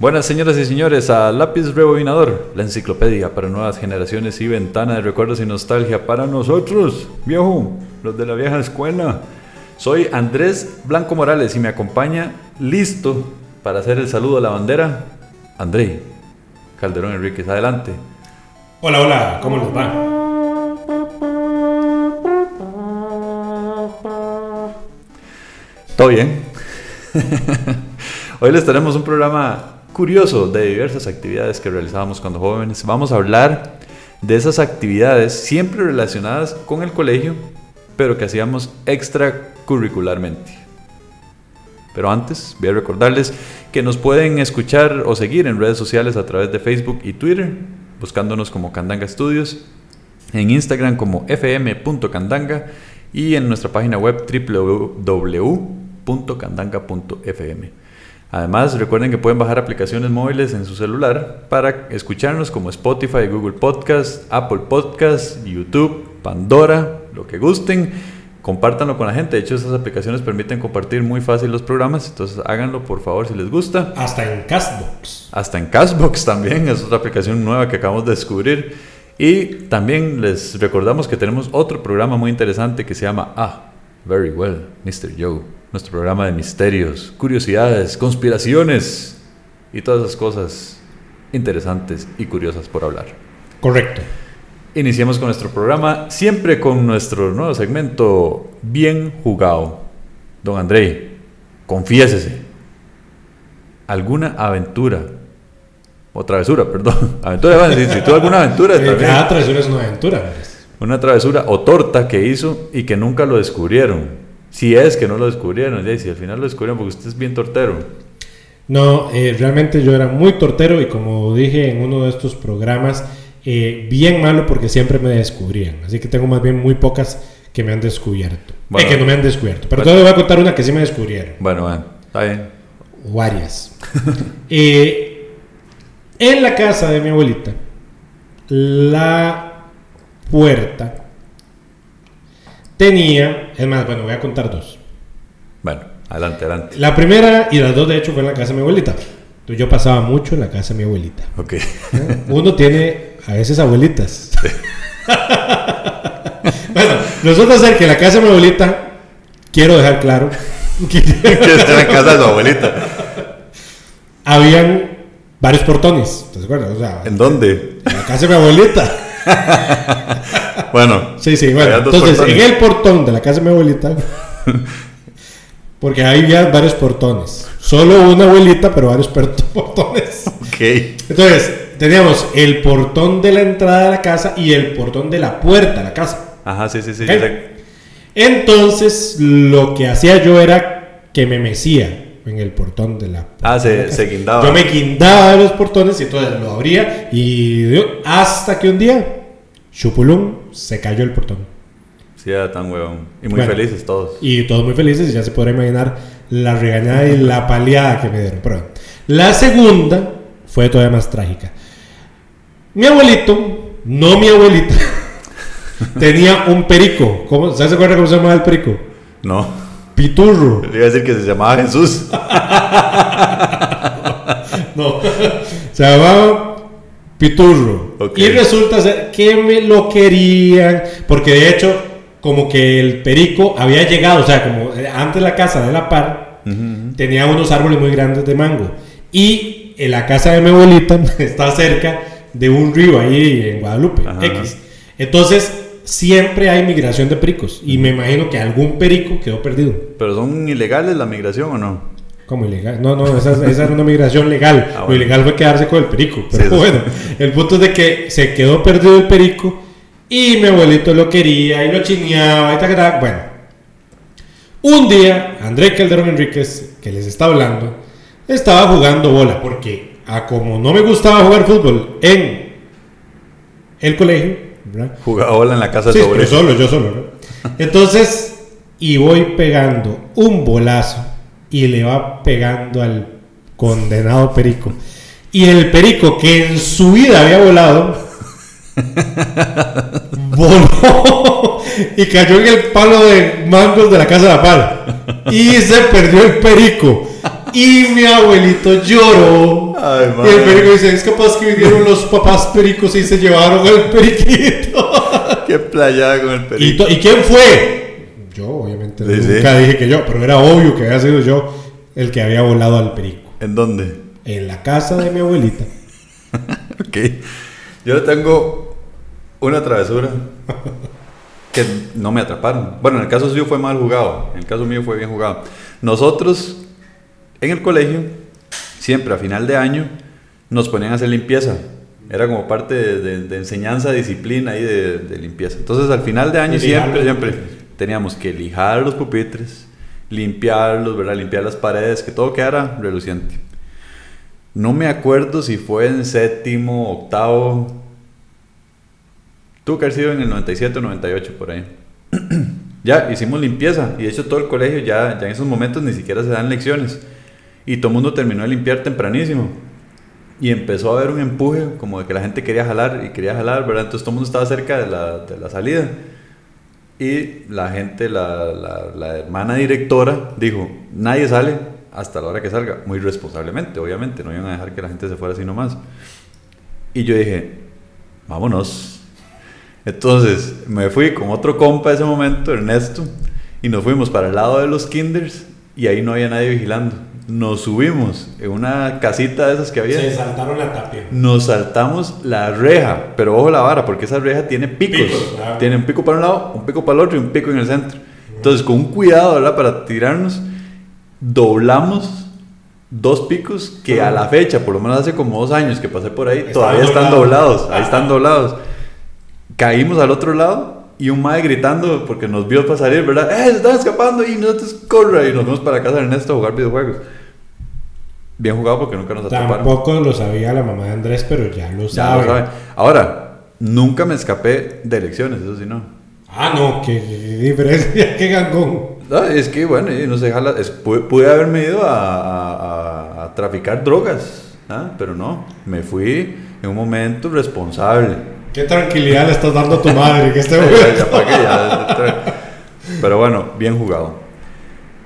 Buenas señoras y señores, a Lápiz Rebobinador, la enciclopedia para nuevas generaciones y ventana de recuerdos y nostalgia para nosotros, viejo, los de la vieja escuela. Soy Andrés Blanco Morales y me acompaña listo para hacer el saludo a la bandera, André Calderón Enríquez. Adelante. Hola, hola, ¿cómo les va? ¿Todo bien? Hoy les tenemos un programa curioso de diversas actividades que realizábamos cuando jóvenes. Vamos a hablar de esas actividades siempre relacionadas con el colegio, pero que hacíamos extracurricularmente. Pero antes, voy a recordarles que nos pueden escuchar o seguir en redes sociales a través de Facebook y Twitter, buscándonos como Candanga Studios, en Instagram como fm.candanga y en nuestra página web www.candanga.fm. Además, recuerden que pueden bajar aplicaciones móviles en su celular para escucharnos como Spotify, Google Podcast, Apple Podcast, YouTube, Pandora, lo que gusten. Compártanlo con la gente. De hecho, esas aplicaciones permiten compartir muy fácil los programas. Entonces, háganlo por favor si les gusta. Hasta en Castbox. Hasta en Castbox también. Es otra aplicación nueva que acabamos de descubrir. Y también les recordamos que tenemos otro programa muy interesante que se llama Ah, Very Well, Mr. Joe nuestro programa de misterios, curiosidades, conspiraciones y todas esas cosas interesantes y curiosas por hablar. Correcto. Iniciamos con nuestro programa, siempre con nuestro nuevo segmento Bien Jugado. Don André, confiésese. ¿Alguna aventura? O travesura, perdón. Aventura, si, tú alguna aventura. Eh, cada travesura es una aventura. Una travesura o torta que hizo y que nunca lo descubrieron. Si es que no lo descubrieron, ya, si al final lo descubrieron porque usted es bien tortero. No, eh, realmente yo era muy tortero y como dije en uno de estos programas, eh, bien malo porque siempre me descubrían. Así que tengo más bien muy pocas que me han descubierto. Eh, que no me han descubierto. Pero todavía voy a contar una que sí me descubrieron. Bueno, bueno, está bien. Varias. en la casa de mi abuelita, la puerta tenía, es más, bueno, voy a contar dos. Bueno, adelante, adelante. La primera y las dos, de hecho, fue en la casa de mi abuelita. Yo pasaba mucho en la casa de mi abuelita. Ok. Uno tiene a veces abuelitas. bueno, nosotros ser que en la casa de mi abuelita, quiero dejar claro. que estar en casa de tu abuelita. Habían varios portones, ¿te acuerdas? O sea, ¿En dónde? En la casa de mi abuelita. bueno. Sí, sí, bueno. Entonces, en el portón de la casa de mi abuelita, porque hay varios portones. Solo una abuelita, pero varios portones. Ok. Entonces, teníamos el portón de la entrada de la casa y el portón de la puerta de la casa. Ajá, sí, sí, sí. Entonces, lo que hacía yo era que me mecía en el portón de la. Ah, se, se, guindaba. Yo me guindaba de los portones y entonces lo abría y hasta que un día Chupulum, se cayó el portón. Sí, era tan huevón. Y muy felices todos. Y todos muy felices, y ya se podrá imaginar la regañada y la paliada que me dieron. Pero la segunda fue todavía más trágica. Mi abuelito, no mi abuelita, tenía un perico. ¿Cómo, ¿Se acuerda cómo se llamaba el perico? No. Piturro. Le iba a decir que se llamaba Jesús. no. Se llamaba Piturro. Y resulta ser que me lo querían, porque de hecho, como que el perico había llegado, o sea, como antes la casa de la par tenía unos árboles muy grandes de mango. Y en la casa de mi abuelita está cerca de un río ahí en Guadalupe, X. Entonces, siempre hay migración de pericos. Y me imagino que algún perico quedó perdido. ¿Pero son ilegales la migración o no? Como ilegal. No, no, esa, esa era una migración legal. Ah, Lo ilegal fue quedarse con el perico. Pero bueno, el punto es de que se quedó perdido el perico y mi abuelito lo quería y lo chineaba y tal, Bueno, un día André Calderón Enríquez, que les está hablando, estaba jugando bola porque a como no me gustaba jugar fútbol en el colegio, Jugaba bola en la casa de sí, pero solo, yo solo, ¿no? Entonces, y voy pegando un bolazo y le va pegando al condenado perico. Y el perico que en su vida había volado, voló y cayó en el palo de mangos de la casa de la pala. Y se perdió el perico. Y mi abuelito lloró. y el perico dice, es capaz que vinieron los papás pericos y se llevaron el periquito. Qué playa con el periquito. ¿Y, quién fue? Yo, obviamente. nunca dije que yo, pero era obvio que había sido yo el que había volado al perico. ¿En dónde? En la casa de mi abuelita. ok. Yo tengo una travesura que no me atraparon. Bueno, en el caso suyo fue mal jugado. En el caso mío fue bien jugado. Nosotros en el colegio, siempre a final de año, nos ponían a hacer limpieza. Era como parte de, enseñanza, disciplina y de, limpieza. Entonces al final de año siempre, siempre teníamos que lijar los pupitres, limpiarlos, ¿verdad? limpiar las paredes, que todo quedara reluciente. No me acuerdo si fue en séptimo, octavo. Tuvo que haber sido en el 97 o 98 por ahí. ya hicimos limpieza y de hecho todo el colegio ya, en esos momentos ni siquiera se dan lecciones y todo el mundo terminó de limpiar tempranísimo. Y empezó a haber un empuje, como de que la gente quería jalar y quería jalar, ¿verdad? Entonces todo el mundo estaba cerca de la, de la salida. Y la gente, la, la, hermana directora, dijo, nadie sale hasta la hora que salga, muy responsablemente, obviamente, no iban a dejar que la gente se fuera así nomás. Y yo dije, vámonos. Entonces me fui con otro compa ese momento, Ernesto, y nos fuimos para el lado de los kinders y ahí no había nadie vigilando nos subimos en una casita de esas que había. Se saltaron la tapia. Nos saltamos la reja, pero ojo la vara, porque esa reja tiene picos. Tiene un pico para un lado, un pico para el otro y un pico en el centro. Entonces, con un cuidado, ¿verdad? Para tirarnos, doblamos dos picos que a la fecha, por lo menos hace como dos años que pasé por ahí, todavía están doblados. Ahí están doblados. Caímos al otro lado y un mae gritando porque nos vio para salir, ¿verdad? ¡Eh, se están escapando! Y nosotros corre y nos vamos para casa de Ernesto a jugar videojuegos. Bien jugado porque nunca nos atraparon. Tampoco lo sabía la mamá de Andrés, pero ya lo sabe. Ahora, nunca me escapé de elecciones, eso sí no. Ah, no, qué, diferencia, qué gangón. No, es que bueno, no se jala, pude, haberme ido a, a, traficar drogas, ¿ah? pero no, me fui en un momento responsable. Qué tranquilidad le estás dando a tu madre que esté Pero bueno, bien jugado.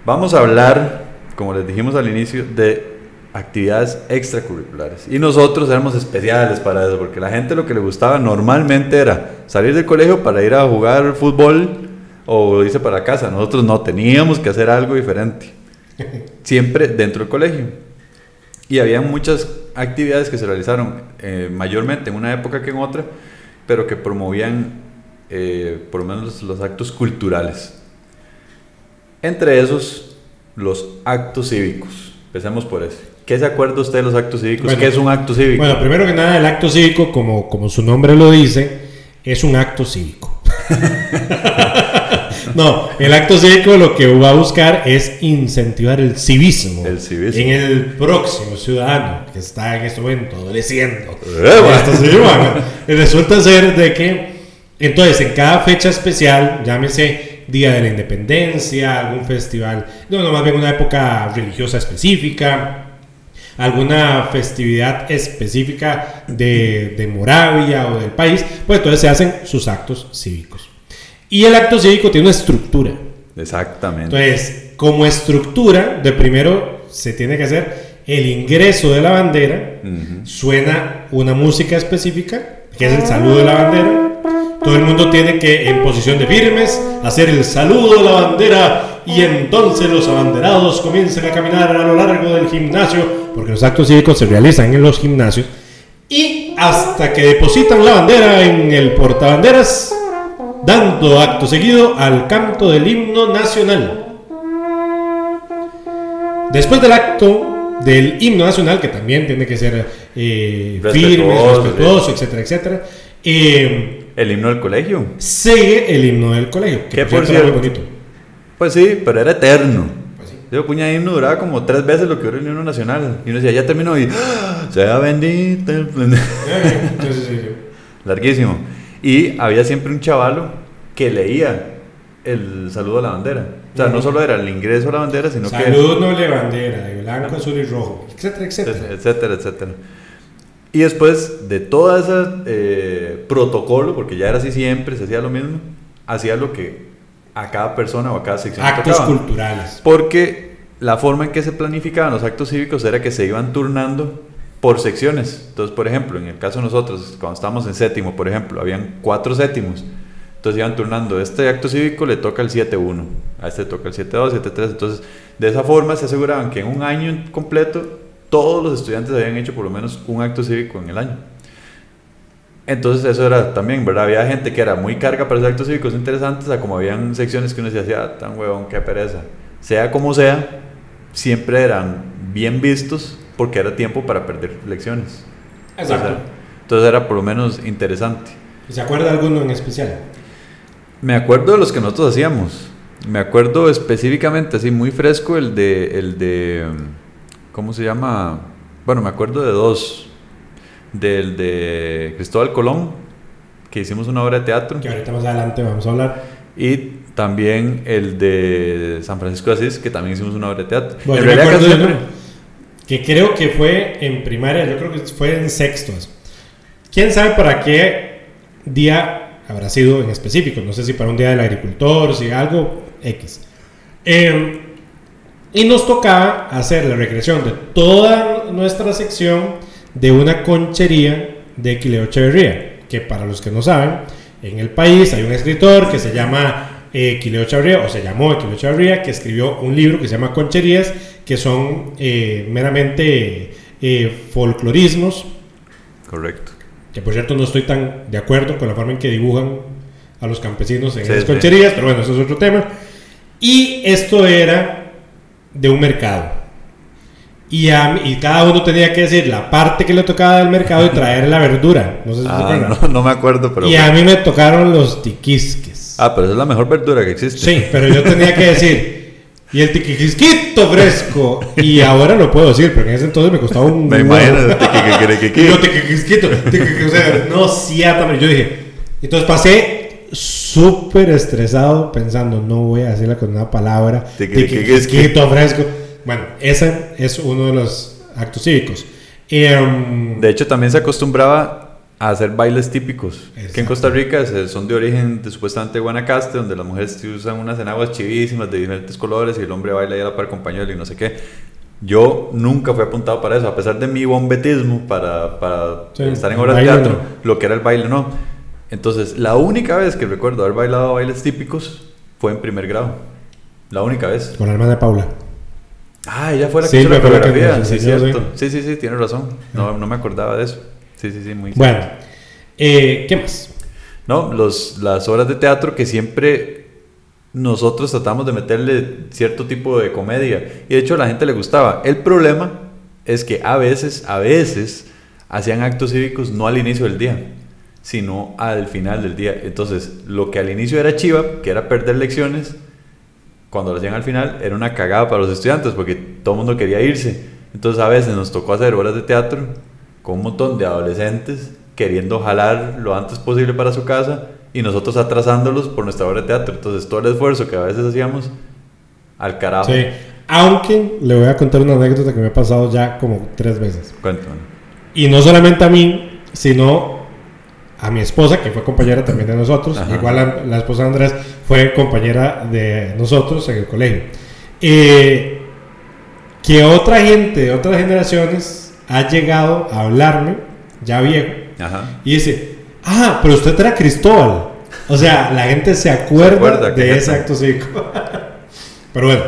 Vamos a hablar, como les dijimos al inicio, de actividades extracurriculares. Y nosotros éramos especiales para eso, porque la gente lo que le gustaba normalmente era salir del colegio para ir a jugar fútbol o irse para casa. Nosotros no teníamos que hacer algo diferente. Siempre dentro del colegio. Y había muchas actividades que se realizaron eh, mayormente en una época que en otra, pero que promovían eh, por lo menos los actos culturales. Entre esos, los actos cívicos. Empecemos por ese. ¿Qué se acuerda usted de los actos cívicos? ¿Qué es un acto cívico? Bueno, primero que nada, el acto cívico, como, como su nombre lo dice, es un acto cívico. no, el acto cívico lo que va a buscar es incentivar el civismo, el civismo. en el próximo ciudadano que está en este momento adoleciendo. Eh, resulta ser de que, entonces, en cada fecha especial, llámese Día de la Independencia, algún festival, no, no, más bien una época religiosa específica, alguna festividad específica de, de, Moravia o del país, pues entonces se hacen sus actos cívicos. Y el acto cívico tiene una estructura. Exactamente. Entonces, como estructura, de primero se tiene que hacer el ingreso de la bandera, suena una música específica, que es el saludo de la bandera. Todo el mundo tiene que, en posición de firmes, hacer el saludo de la bandera y entonces los abanderados comienzan a caminar a lo largo del gimnasio porque los actos cívicos se realizan en los gimnasios, y hasta que depositan la bandera en el portabanderas, dando acto seguido al canto del himno nacional. Después del acto del himno nacional, que también tiene que ser eh, firme, respetuoso, etcétera, etcétera. Eh, el himno del colegio. Sigue el himno del colegio. Que por, cierto, bonito. Pues sí, pero era eterno. Yo puña himno duraba como tres veces lo que era el himno nacional. Y uno decía, ya terminó y ¡Ah! sea bendito Larguísimo. Y había siempre un chavalo que leía el saludo a la bandera. O sea, no solo era el ingreso a la bandera, sino que... Saludo noble bandera, de blanco, azul y rojo, etcétera, etcétera. Etcétera, etcétera. Y después de todo ese eh, protocolo, porque ya era así siempre, se hacía lo mismo, hacía lo que a cada persona o a cada sección. Actos culturales. Porque la forma en que se planificaban los actos cívicos era que se iban turnando por secciones. Entonces, por ejemplo, en el caso de nosotros, cuando estábamos en séptimo, por ejemplo, habían cuatro séptimos. Entonces iban turnando, este acto cívico le toca el 7-1, a este toca el 7-2, 7-3. Entonces, de esa forma se aseguraban que en un año completo todos los estudiantes habían hecho por lo menos un acto cívico en el año. Entonces eso era también, ¿verdad? Había gente que era muy carga para hacer actos cívicos interesantes, a como habían secciones que uno decía, ah, tan huevón, qué pereza. Sea como sea, siempre eran bien vistos porque era tiempo para perder lecciones. Exacto. Entonces era, por lo menos interesante. ¿Se acuerda alguno en especial? Me acuerdo de los que nosotros hacíamos. Me acuerdo específicamente, así muy fresco, el de, el de, ¿cómo se llama? Bueno, me acuerdo de dos. Del de Cristóbal Colón, que hicimos una obra de teatro. Que ahorita más adelante vamos a hablar. Y también el de San Francisco de Asís, que también hicimos una obra de teatro. Bueno, me acuerdo de uno, que creo que fue en primaria, yo creo que fue en sextos. ¿Quién sabe para qué día habrá sido en específico, no sé si para un día del agricultor, si algo X. Em, y nos tocaba hacer la recreación de toda nuestra sección de una conchería de Quileo Echeverría, que para los que no saben, en el país hay un escritor que se llama eh, Quileo Echeverría, o se llamó Quileo Echeverría, que escribió un libro que se llama Concherías, que son eh, meramente eh, folclorismos. Correcto que por cierto no estoy tan de acuerdo con la forma en que dibujan a los campesinos en las concherías, pero bueno, eso es otro tema. Y esto era de un mercado. Y, y cada uno tenía que decir la parte que le tocaba del mercado y traer la verdura. No sé si ah, no, no, me acuerdo, pero... Y a mí me tocaron los tiquisques. Ah, pero esa es la mejor verdura que existe. Sí, pero yo tenía que decir y el tiquisquito fresco. Y ahora lo puedo decir, pero en ese entonces me costaba un. Me imagino, tiquisquito. No, tiquisquito. O sea, no, siátame. Yo dije. Entonces pasé súper estresado pensando, no voy a decirle con una palabra. Tiquisquito fresco. Bueno, ese es uno de los actos cívicos. De hecho, también se acostumbraba a hacer bailes típicos. Que en Costa Rica son de origen de, supuestamente Guanacaste, donde las mujeres usan unas enaguas chivísimas de diferentes colores y el hombre baila ahí a la par compañero y no sé qué. Yo nunca fui apuntado para eso, a pesar de mi bombetismo para, para estar en obras de teatro, lo que era el baile no. Entonces, la única vez que recuerdo haber bailado bailes típicos fue en primer grado. La única vez. Con la hermana de Paula. Ah, ella fue la que hizo la coreografía. Sí, cierto. Sí, sí, razón. No, no me acordaba de eso. Sí, sí, sí, muy Bueno, eh, ¿qué más? No, los, las obras de teatro que siempre nosotros tratamos de meterle cierto tipo de comedia. Y de hecho a la gente le gustaba. El problema es que a veces, a veces, hacían actos cívicos no al inicio del día, sino al final del día. Entonces, lo que al inicio era chiva, que era perder lecciones, cuando lo hacían al final era una cagada para los estudiantes, porque todo el mundo quería irse. Entonces, a veces nos tocó hacer obras de teatro con un montón de adolescentes queriendo jalar lo antes posible para su casa y nosotros atrasándolos por nuestra obra de teatro. Entonces todo el esfuerzo que a veces hacíamos al carajo. Sí, aunque le voy a contar una anécdota que me ha pasado ya como tres veces. Cuéntame. Y no solamente a mí, sino a mi esposa, que fue compañera también de nosotros. Igual la, la, esposa de Andrés fue compañera de nosotros en el colegio. Eh, que otra gente otras generaciones ha llegado a hablarme, ya viejo, y dice, ah, pero usted era Cristóbal. O sea, la gente se acuerda, de ese acto cívico. pero bueno,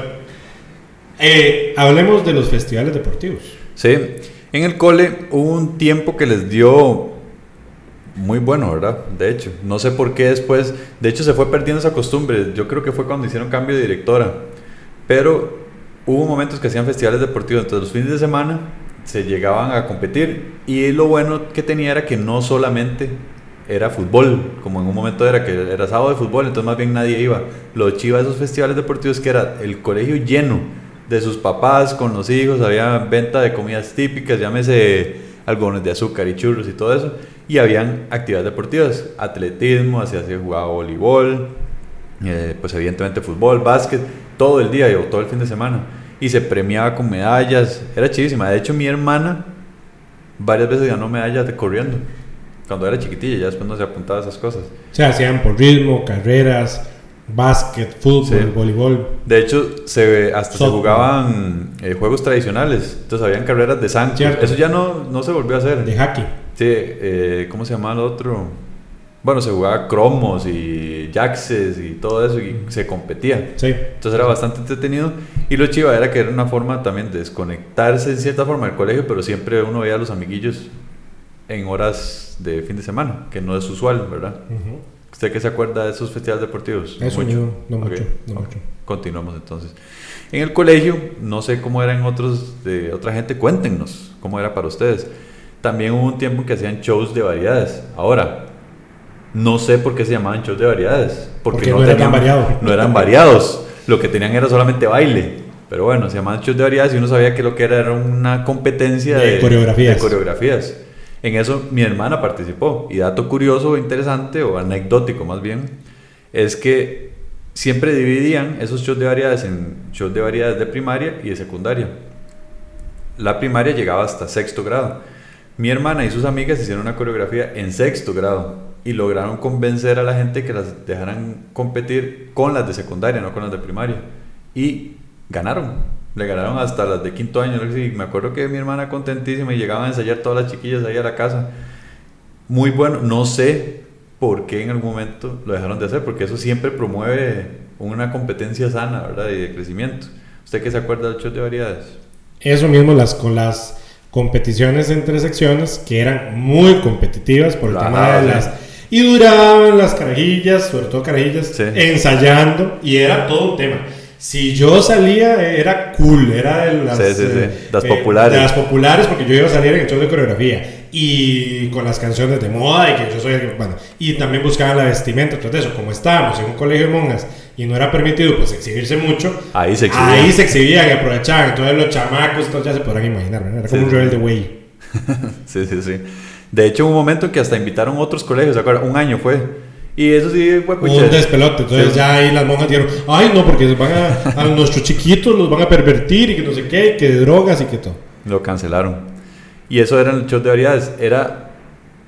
eh, hablemos de los festivales deportivos. Sí, en el cole hubo un tiempo que les dio muy bueno, ¿verdad? De hecho, no sé por qué después, de hecho se fue perdiendo esa costumbre, yo creo que fue cuando hicieron cambio de directora, pero hubo momentos que hacían festivales deportivos, entonces los fines de semana se llegaban a competir. Y lo bueno que tenía era que no solamente era fútbol, como en un momento era que era sábado de fútbol, entonces más bien nadie iba. Lo chiva de esos festivales deportivos que era el colegio lleno de sus papás con los hijos, había venta de comidas típicas, llámese algodones de azúcar y churros y todo eso, y habían actividades deportivas, atletismo, así se jugaba voleibol, eh, pues evidentemente fútbol, básquet, todo el día o todo el fin de semana y se premiaba con medallas. Era chidísima. De hecho, mi hermana varias veces ganó medallas de corriendo. Cuando era chiquitilla, ya después no se apuntaba a esas cosas. O sea, hacían por ritmo, carreras. básquet, fútbol, voleibol. De hecho, se, hasta se jugaban eh, juegos tradicionales. Entonces, habían carreras de Sánchez. Eso ya no, no se volvió a hacer. De hockey. Sí, eh, ¿cómo se llamaba el otro? Bueno, se jugaba cromos y jaxes y todo eso y se competía. Sí. Entonces era bastante entretenido. Y lo chiva era que era una forma también de desconectarse en cierta forma del colegio, pero siempre uno veía a los amiguillos en horas de fin de semana, que no es usual, ¿verdad? ¿Usted qué se acuerda de esos festivales deportivos? Eso mucho. no, mucho, no mucho. Continuamos entonces. En el colegio, no sé cómo eran otros de otra gente, cuéntenos cómo era para ustedes. También hubo un tiempo que hacían shows de variedades. Ahora, no sé por qué se llamaban shows de variedades. Porque, no, eran variados. No eran variados. Lo que tenían era solamente baile. Pero bueno, se llamaban shows de variedades y uno sabía que lo que era era una competencia de, coreografías. de coreografías. En eso mi hermana participó. Y dato curioso, interesante o anecdótico más bien, es que siempre dividían esos shows de variedades en shows de variedades de primaria y de secundaria. La primaria llegaba hasta sexto grado. Mi hermana y sus amigas hicieron una coreografía en sexto grado y lograron convencer a la gente que las dejaran competir con las de secundaria, no con las de primaria. Y ganaron. Le ganaron hasta las de quinto año. Y me acuerdo que mi hermana contentísima y llegaban a ensayar todas las chiquillas ahí a la casa. Muy bueno. No sé por qué en algún momento lo dejaron de hacer, porque eso siempre promueve una competencia sana, ¿verdad? Y de crecimiento. ¿Usted qué se acuerda del show de variedades? Eso mismo, las, con las competiciones entre secciones que eran muy competitivas por el tema de las... Y duraban las carajillas, sobre todo carajillas, ensayando y era todo un tema. Si yo salía, era cool, era de las, eh, las populares. De las populares, porque yo iba a salir en el show de coreografía y con las canciones de moda y que yo soy. Bueno, y también buscaban la vestimenta. Entonces, eso, como estábamos en un colegio de monjas y no era permitido pues exhibirse mucho, ahí se exhibían. Ahí se exhibían y aprovechaban. Entonces, los chamacos, entonces ya se podrán imaginar, era como un rebelde güey. sí, sí, sí. De hecho, hubo un momento que hasta invitaron otros colegios, ¿se acuerdan? Un año fue y eso sí fue Un despelote. Entonces ya ahí las monjas dijeron, ay no, porque van a, a nuestros chiquitos los van a pervertir y que no sé qué, que de drogas y que todo. Lo cancelaron. Y eso eran los shows de variedades. Era,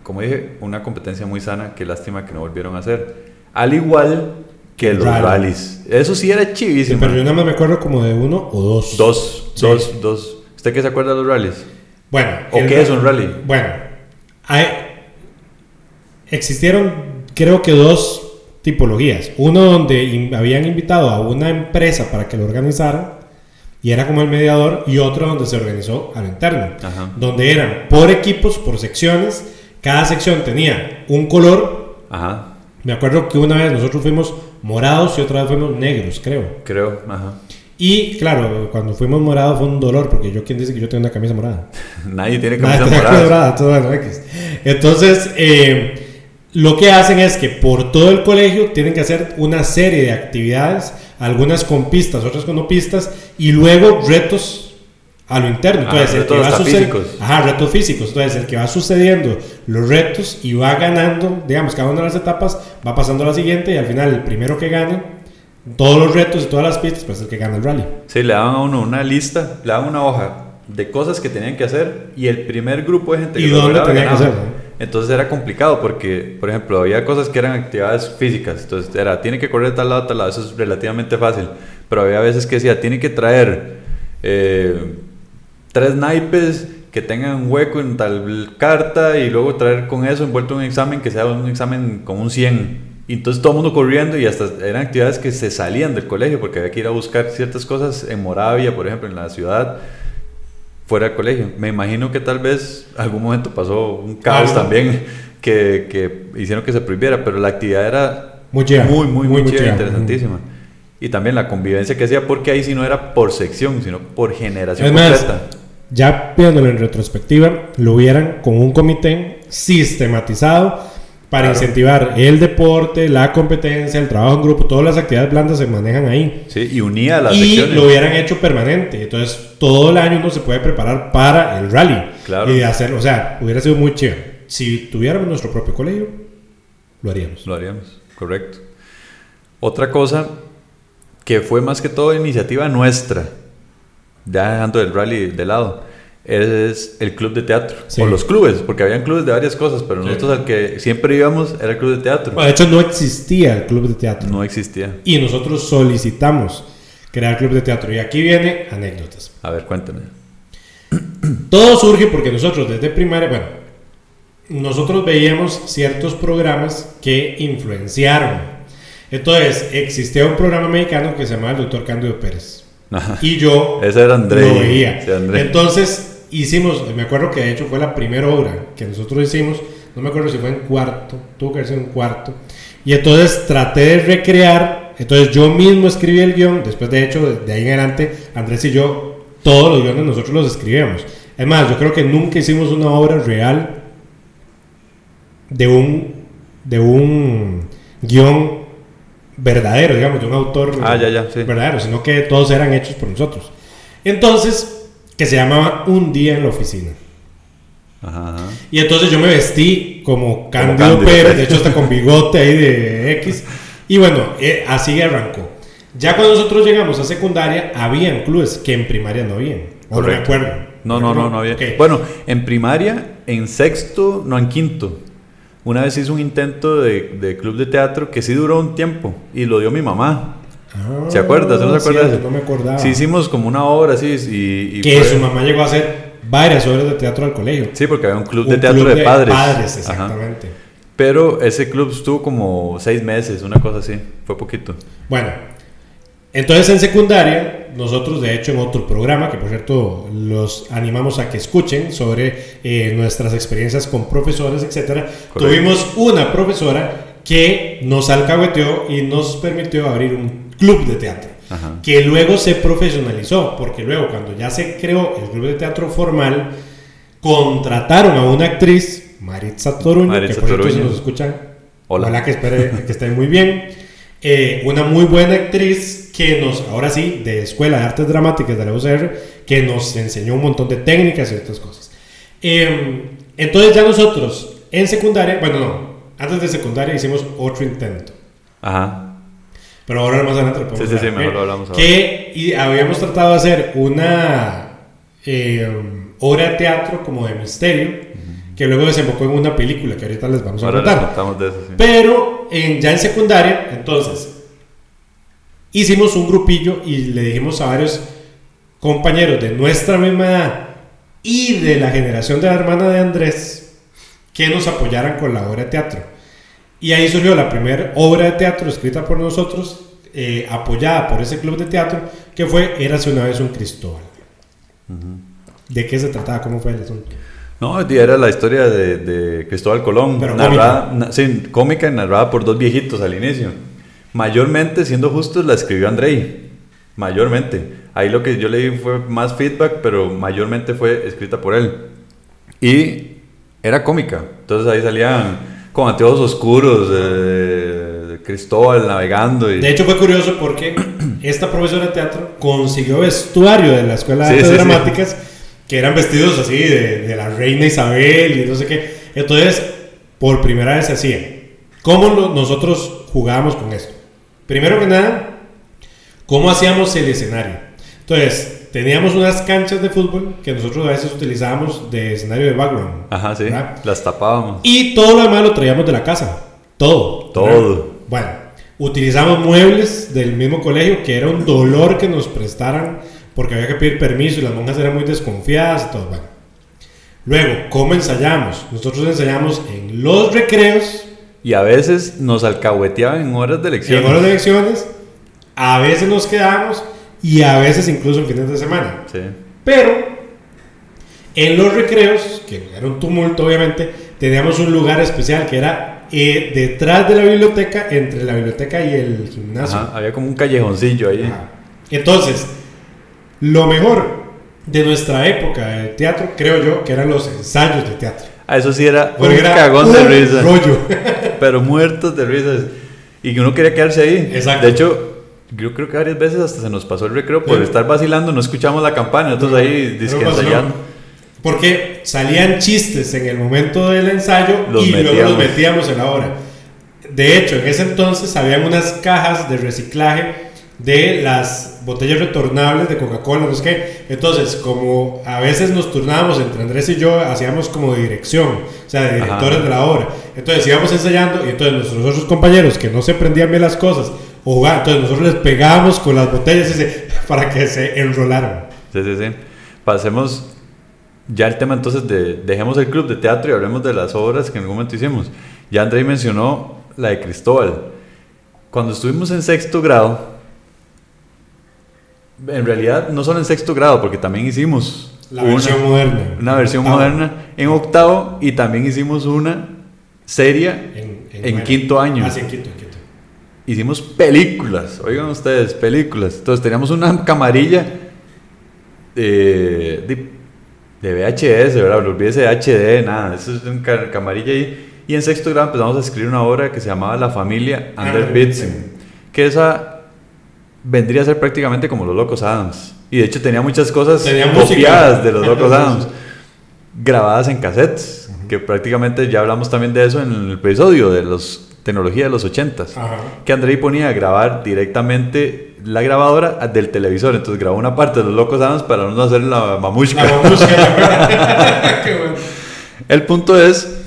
como dije, una competencia muy sana. Qué lástima que no volvieron a hacer. Al igual que los rallies. Eso sí era chivísimo. pero yo nada más me acuerdo como de uno o dos. Dos, dos, dos. ¿Usted qué se acuerda de los rallies? Bueno. ¿O qué es un rally? Bueno, hay, existieron creo que dos tipologías. Uno donde habían invitado a una empresa para que lo organizara y era como el mediador y otro donde se organizó al interno, donde eran por equipos, por secciones, cada sección tenía un color. Me acuerdo que una vez nosotros fuimos morados y otra vez fuimos negros, creo. Creo, ajá. Y claro, cuando fuimos morados fue un dolor, porque yo, ¿quién dice que yo tengo una camisa morada? Nadie tiene camisa morada. Entonces, eh, lo que hacen es que por todo el colegio tienen que hacer una serie de actividades, algunas con pistas, otras con no pistas, y luego retos a lo interno. Entonces, el que va físicos. Ajá, retos físicos. Entonces, el que va sucediendo los retos y va ganando, digamos, cada una de las etapas va pasando a la siguiente y al final el primero que gane todos los retos y todas las pistas, pues es el que gana el rally. Sí, le daban a uno una lista, le daban una hoja de cosas que tenían que hacer y el primer grupo de gente que ¿Y dónde tenían que hacer? Entonces era complicado porque, por ejemplo, había cosas que eran actividades físicas. Entonces era, tiene que correr de tal lado tal lado. Eso es relativamente fácil. Pero había veces que decía, tiene que traer eh, tres naipes que tengan un hueco en tal carta y luego traer con eso envuelto un examen que sea un examen con un 100. Y entonces todo el mundo corriendo y hasta eran actividades que se salían del colegio porque había que ir a buscar ciertas cosas en Moravia, por ejemplo, en la ciudad fuera del colegio. Me imagino que tal vez algún momento pasó un caos también que, que, hicieron que se prohibiera, pero la actividad era muy, muy, muy, muy, interesantísima. Y también la convivencia que hacía, porque ahí sí no era por sección, sino por generación completa. ya viéndolo en retrospectiva, lo hubieran con un comité sistematizado para incentivar el deporte, la competencia, el trabajo en grupo, todas las actividades blandas se manejan ahí. Sí, y unía las Y lo hubieran hecho permanente. Entonces, todo el año uno se puede preparar para el rally. Claro. Y hacerlo, o sea, hubiera sido muy chido. Si tuviéramos nuestro propio colegio, lo haríamos. Lo haríamos, correcto. Otra cosa que fue más que todo iniciativa nuestra, ya dejando el rally de lado, es el club de teatro. O los clubes, porque habían clubes de varias cosas, pero nosotros al que siempre íbamos era el club de teatro. de hecho, no existía el club de teatro. No existía. Y nosotros solicitamos crear el club de teatro. Y aquí viene anécdotas. A ver, cuéntame. Todo surge porque nosotros desde primaria, bueno, nosotros veíamos ciertos programas que influenciaron. Entonces, existía un programa mexicano que se llamaba el Doctor Cándido Pérez. Y yo Ese era André, lo veía. Entonces, hicimos, me acuerdo que de hecho fue la primera obra que nosotros hicimos, no me acuerdo si fue en cuarto, tuvo que ser en cuarto. Y entonces traté de recrear, entonces yo mismo escribí el guion, después de hecho, de ahí en adelante, Andrés y yo, todos los guiones nosotros los escribíamos. Es más, yo creo que nunca hicimos una obra real de un, de un guion verdadero, digamos, de un autor ah, verdadero, sino que todos eran hechos por nosotros. Entonces, que se llamaba Un día en la oficina. Y entonces yo me vestí como Cándido, Pérez, de hecho hasta con bigote ahí de X. Y bueno, eh, así arrancó. Ya cuando nosotros llegamos a secundaria, habían clubes que en primaria no habían. No me acuerdo. No, no, no, no había. Bueno, en primaria, en sexto, no, en quinto. Una vez hice un intento de, de, club de teatro que sí duró un tiempo y lo dio mi mamá. Ah, ¿Se acuerda? ¿No se acuerda? no me acordaba. Sí, hicimos como una obra así. Y, que su mamá llegó a hacer varias obras de teatro al colegio. Sí, porque había un club de teatro de, padres. Padres, exactamente. Pero ese club estuvo como seis meses, una cosa así. Fue poquito. Bueno, entonces en secundaria, nosotros de hecho en otro programa, que por cierto los animamos a que escuchen sobre eh, nuestras experiencias con profesores, etc. Tuvimos una profesora que nos alcahueteó y nos permitió abrir un club de teatro. Que luego se profesionalizó, porque luego cuando ya se creó el club de teatro formal, contrataron a una actriz, Maritza Toruño, que por cierto si nos escuchan, hola, que espere que esté muy bien, eh, una muy buena actriz que nos, ahora sí, de Escuela de Artes Dramáticas de la UCR, que nos enseñó un montón de técnicas y otras cosas. Em, entonces ya nosotros en secundaria, bueno, no, antes de secundaria hicimos otro intento. Ajá. Pero ahora más adelante lo podemos Sí, sí, sí, mejor lo hablamos ahora. Que y habíamos tratado de hacer una em, obra de teatro como de misterio, que luego desembocó en una película que ahorita les vamos a contar. De eso, sí. Pero en, ya en secundaria, entonces, hicimos un grupillo y le dijimos a varios compañeros de nuestra misma edad y de la generación de la hermana de Andrés que nos apoyaran con la obra de teatro. Y ahí surgió la primera obra de teatro escrita por nosotros, eh, apoyada por ese club de teatro, que fue Érase una vez un Cristóbal. ¿De qué se trataba? ¿Cómo fue el asunto? No, era la historia de, Cristóbal Colón, Pero narrada, cómica. cómica y narrada por dos viejitos al inicio. Mayormente, siendo justos, la escribió Andrei. Mayormente. Ahí lo que yo le di fue más feedback, pero mayormente fue escrita por él. Y era cómica. Entonces ahí salían con anteojos oscuros, de Cristóbal navegando. Y... De hecho fue curioso porque esta profesora de teatro consiguió vestuario de la Escuela de Artes Dramáticas, que eran vestidos así de, de, la reina Isabel y no sé qué. Entonces, por primera vez se hacía. ¿Cómo nosotros jugábamos con esto? Primero que nada, ¿cómo hacíamos el escenario? Entonces, teníamos unas canchas de fútbol que nosotros a veces utilizábamos de escenario de background. Ajá, sí. Las tapábamos. Y todo lo demás lo traíamos de la casa. Todo. Todo. Bueno, utilizamos muebles del mismo colegio, que era un dolor que nos prestaran porque había que pedir permiso y las monjas eran muy desconfiadas y todo. Bueno. Luego, ¿cómo ensayamos? Nosotros ensayamos en los recreos y a veces nos alcahueteaban en horas de elecciones. En horas de elecciones, a veces nos quedábamos y a veces incluso en fines de semana. Sí. Pero en los recreos, que era un tumulto obviamente, teníamos un lugar especial que era eh, detrás de la biblioteca, entre la biblioteca y el gimnasio. había como un callejoncillo ahí. Entonces, lo mejor de nuestra época de teatro, creo yo, que eran los ensayos de teatro. Ah, eso sí era un cagón de risa. Pero muertos de risa. Y uno quería quedarse ahí. Exacto. De hecho, yo creo que varias veces hasta se nos pasó el recreo por estar vacilando, no escuchamos la campana, nosotros ahí ensayando. Porque salían chistes en el momento del ensayo y luego los metíamos en la hora. De hecho, en ese entonces habían unas cajas de reciclaje de las botellas retornables de Coca-Cola, no sé qué. Entonces, como a veces nos turnábamos entre Andrés y yo, hacíamos como dirección, o sea, de directores de la obra. Entonces íbamos ensayando y entonces nuestros otros compañeros que no se prendían bien las cosas, entonces nosotros les pegábamos con las botellas para que se enrolaran. Sí, sí, sí. Pasemos ya el tema entonces de dejemos el club de teatro y hablemos de las obras que en algún momento hicimos. Ya André mencionó la de Cristóbal. Cuando estuvimos en sexto grado, en realidad no solo en sexto grado, porque también hicimos la versión moderna. Una versión moderna en octavo y también hicimos una seria en, quinto año. Ah, en quinto, en quinto. Hicimos películas, oigan ustedes, películas. Entonces teníamos una camarilla de, de, VHS, ¿verdad? No olvídese HD, nada. Eso es una camarilla ahí. Y en sexto grado empezamos a escribir una obra que se llamaba La familia Under que esa vendría a ser prácticamente como Los Locos Adams. Y de hecho tenía muchas cosas copiadas de Los Locos Adams, grabadas en cassettes, que prácticamente ya hablamos también de eso en el episodio de los tecnología de los 80 que Andrei ponía a grabar directamente la grabadora del televisor, entonces grabó una parte de Los Locos Adams para no hacer la mamushka. El punto es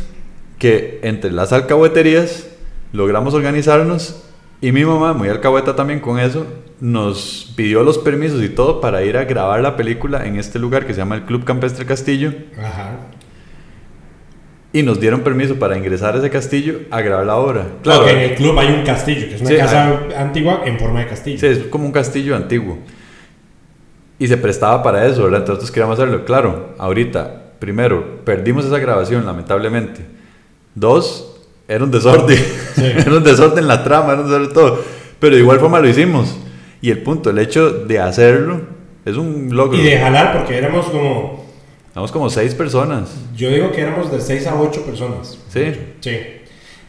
que entre las alcahueterías logramos organizarnos y mi mamá, muy alcahueta también con eso, nos pidió los permisos y todo para ir a grabar la película en este lugar que se llama el Club Campestre Castillo. Ajá. Y nos dieron permiso para ingresar a ese castillo a grabar la obra. Claro, en el club hay un castillo, que es una casa antigua en forma de castillo. Sí, es como un castillo antiguo. Y se prestaba para eso, ¿verdad? Entonces queríamos hacerlo. Claro, ahorita, primero, perdimos esa grabación, lamentablemente. Dos, era un desorden. era un desorden la trama, era un desorden todo. Pero de igual forma lo hicimos. Y el punto, el hecho de hacerlo es un logro. Y de jalar, porque éramos como... Éramos como seis personas. Yo digo que éramos de seis a ocho personas. Sí. Sí.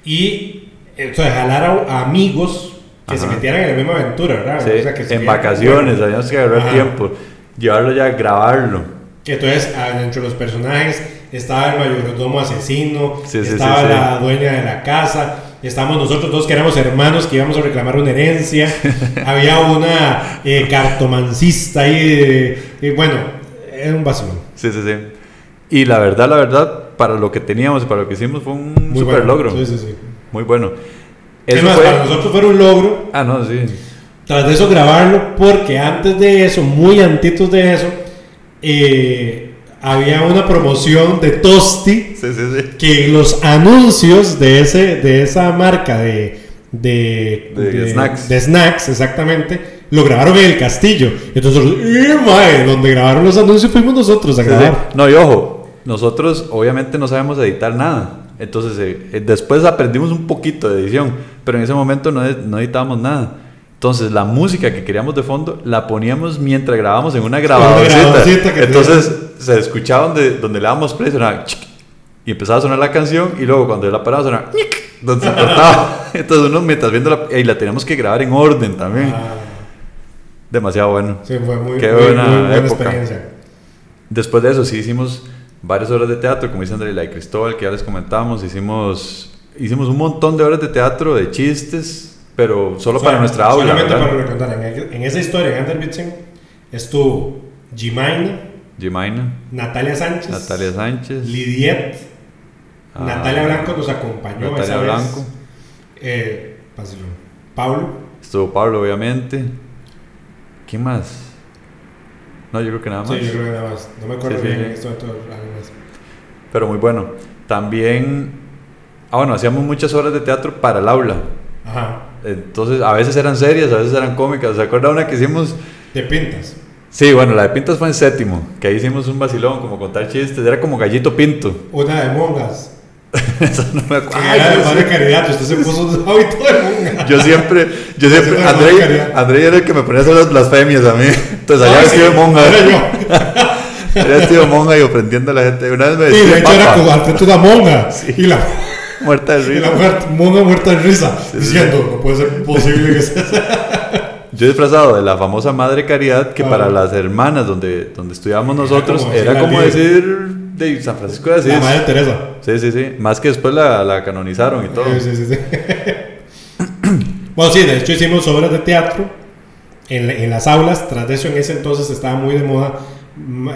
Y eso de jalar a, amigos que se metieran en la misma aventura, ¿verdad? Sí. O sea, que en vacaciones, habíamos que agarrar tiempo, llevarlo ya, grabarlo. Que entonces, entre los personajes estaba el mayordomo asesino, estaba la dueña de la casa, Estábamos nosotros dos que éramos hermanos que íbamos a reclamar una herencia. Había una eh, cartomancista ahí. y bueno, era un vacío. Sí, sí, sí. Y la verdad, la verdad, para lo que teníamos y para lo que hicimos fue un super logro. Sí, sí, sí. Muy bueno. Eso más, para nosotros fue un logro. Ah, no, sí. Tras de eso grabarlo, porque antes de eso, muy antitos de eso, eh, había una promoción de Tosti que los anuncios de ese de esa marca de de, snacks de snacks exactamente lo grabaron en el castillo entonces ¡eh, donde grabaron los anuncios fuimos nosotros a grabar no y ojo nosotros obviamente no sabemos editar nada entonces eh, eh, después aprendimos un poquito de edición pero en ese momento no, no editábamos nada entonces la música que queríamos de fondo la poníamos mientras grabábamos en una grabadora. Entonces se escuchaba donde, donde le dábamos play, sonaba y empezaba a sonar la canción y luego cuando la paraba sonaba donde se cortaba. Entonces uno mientras viendo la, y la teníamos que grabar en orden también. Ah. Demasiado bueno. Sí, fue muy, Qué buena, experiencia. Después de eso sí hicimos varias horas de teatro, como dice André, la de Cristóbal, que ya les comentábamos, hicimos, hicimos un montón de horas de teatro, de chistes, pero solo para nuestra aula. Solamente para recordar, en, esa historia, en Anderbitzen, estuvo Jimaina, Jimaina, Natalia Sánchez, Natalia Sánchez, Lidiet, ah, Natalia Blanco nos acompañó. Natalia Blanco, Eh, Pablo. Estuvo Pablo, obviamente. ¿Quién más? No, yo creo que nada más. Sí, yo creo que nada más. No me acuerdo bien esto de todo, Pero muy bueno. También, ah, bueno, hacíamos muchas horas de teatro para el aula. Ajá. Entonces, a veces eran serias, a veces eran cómicas. ¿Se acuerda una que hicimos? De pintas. Sí, bueno, la de pintas fue en séptimo, que ahí hicimos un vacilón, como contar chistes, era como gallito pinto. Una de mongas. Eso no me acuerdo. era de padre caridad, usted se puso un hábito de monga. Yo siempre, yo siempre, André, André era el que me ponía a hacer las blasfemias a mí. Entonces allá vestido de monga. Era yo. era vestido de monga y ofendiendo a la gente. Una vez me decía. Y de hecho era como al frente de una monga. Sí. Y la muerta de risa. Y la mujer, monga muerta de risa, diciendo, no puede ser posible que sea. Yo he disfrazado de la famosa Madre Caridad, que para las hermanas donde, donde estudiábamos nosotros, era como, decir de San Francisco de Asís. La Madre Teresa. Sí, sí, sí. Más que después la, la canonizaron y todo. Sí, sí, sí. bueno, sí, de hecho hicimos obras de teatro en, las aulas, tras de eso en ese entonces estaba muy de moda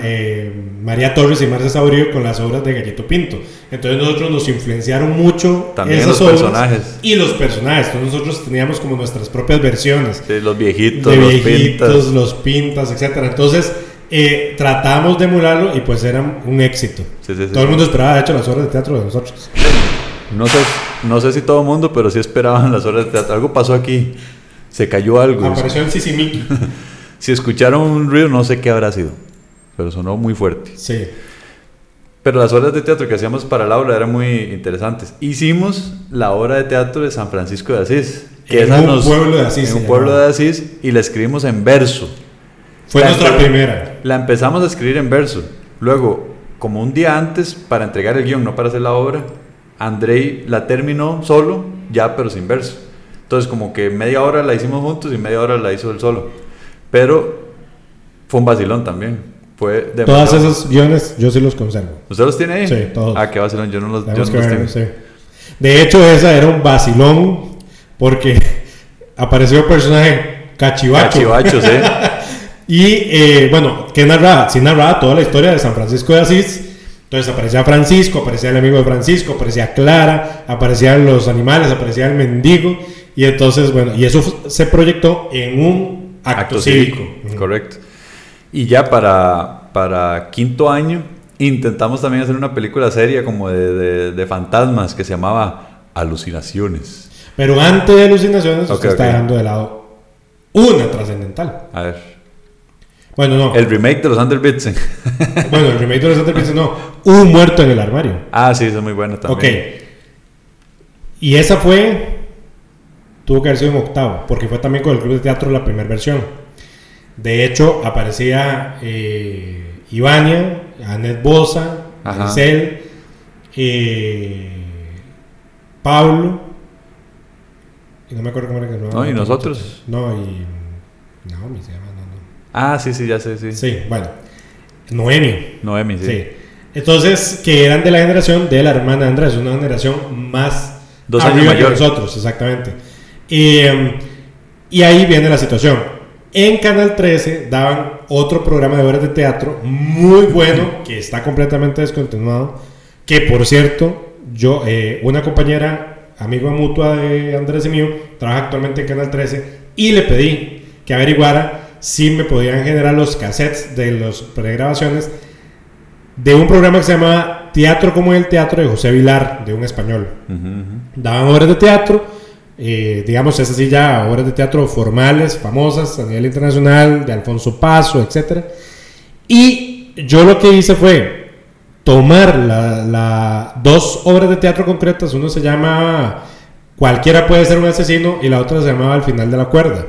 eh, María Torres y Marcia Saurio con las obras de Gallito Pinto. Entonces nosotros nos influenciaron mucho También los personajes. Y los personajes. Entonces nosotros teníamos como nuestras propias versiones. de los viejitos, de los viejitos, pintas. los pintas, etc. Entonces eh, tratamos de emularlo y pues era un éxito. todo el mundo esperaba, de hecho, las obras de teatro de nosotros. No sé, no sé si todo el mundo, pero sí esperaban las obras de teatro. Algo pasó aquí. Se cayó algo. Apareció el Sisimiki. si escucharon un ruido, no sé qué habrá sido. Pero sonó muy fuerte. Sí. Pero las obras de teatro que hacíamos para el aula eran muy interesantes. Hicimos la obra de teatro de San Francisco de Asís. Que en un pueblo de Asís. En un pueblo de Asís y la escribimos en verso. Fue nuestra primera. La empezamos a escribir en verso. Luego, como un día antes, para entregar el guion, no para hacer la obra, Andrei la terminó solo, ya pero sin verso. Entonces, como que media hora la hicimos juntos y media hora la hizo él solo. Pero fue un vacilón también. Fue Todas esos guiones yo sí los conservo. ¿Usted los tiene ahí? Sí, todos. Ah, qué vacilón, yo no los, yo no tengo. De hecho, esa era un vacilón porque apareció un personaje cachivacho. Cachivacho, sí. y eh, bueno, que narraba, sí narraba toda la historia de San Francisco de Asís entonces aparecía Francisco, aparecía el amigo de Francisco, aparecía Clara, aparecían los animales, aparecía el mendigo. Y entonces, bueno, y eso se proyectó en un acto, cívico. Correcto. Y ya para, para quinto año intentamos también hacer una película seria como de, de, fantasmas que se llamaba Alucinaciones. Pero antes de Alucinaciones, usted está dejando de lado una trascendental. A ver. Bueno, no. El remake de los Underbits. bueno, el remake de los Underbits no. Un muerto en el armario. Ah, sí, eso es muy bueno también. Ok. Y esa fue. Tuvo que haber sido en octavo, porque fue también con el Club de Teatro la primera versión. De hecho, aparecía eh, Ivania, Anet Bosa, Marcel, eh, Pablo. Y no me acuerdo cómo era que. No, y nosotros. No, y. No, mi se llama. Ah, sí, sí, ya sé, sí. Sí, bueno. Noemi. Noemi, sí. sí. Entonces, que eran de la generación de la hermana Andrés, una generación más Dos años mayor. que nosotros, exactamente. Em, y ahí viene la situación. En Canal 13 daban otro programa de obras de teatro muy bueno, que está completamente descontinuado, que por cierto, yo, eh, una compañera, amigo mutua de Andrés y mío, trabaja actualmente en Canal 13, y le pedí que averiguara sí me podían generar los cassettes de las pregrabaciones de un programa que se llama Teatro como el Teatro de José Vilar, de un español. Daban obras de teatro, eh, digamos, es así ya, obras de teatro formales, famosas a nivel internacional, de Alfonso Paso, etc. Y yo lo que hice fue tomar la, dos obras de teatro concretas, uno se llama Cualquiera puede ser un asesino y la otra se llamaba Al final de la cuerda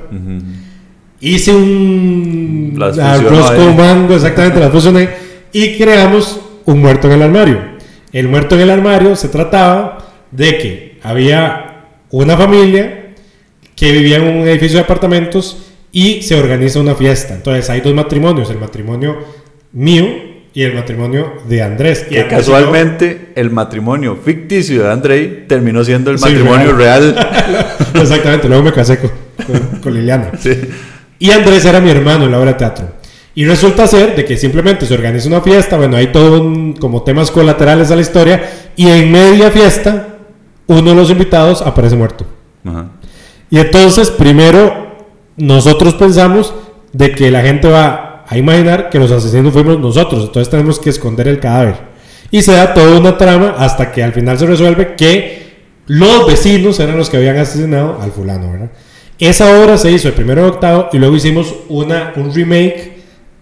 hice un arroz con mango, exactamente, la fusioné y creamos un muerto en el armario. El muerto en el armario se trataba de que había una familia que vivía en un edificio de apartamentos y se organiza una fiesta. Entonces hay dos matrimonios, el matrimonio mío y el matrimonio de Andrés. Y casualmente el matrimonio ficticio de Andrés terminó siendo el matrimonio real. Exactamente, luego me casé con, con Liliana. Sí. Y Andrés era mi hermano en la obra de teatro. Y resulta ser de que simplemente se organiza una fiesta, bueno, hay todo un, como temas colaterales a la historia, y en media fiesta, uno de los invitados aparece muerto. Y entonces, primero, nosotros pensamos de que la gente va a imaginar que los asesinos fuimos nosotros, entonces tenemos que esconder el cadáver. Y se da toda una trama hasta que al final se resuelve que los vecinos eran los que habían asesinado al fulano, ¿verdad? Esa obra se hizo el primero de octavo y luego hicimos una, un remake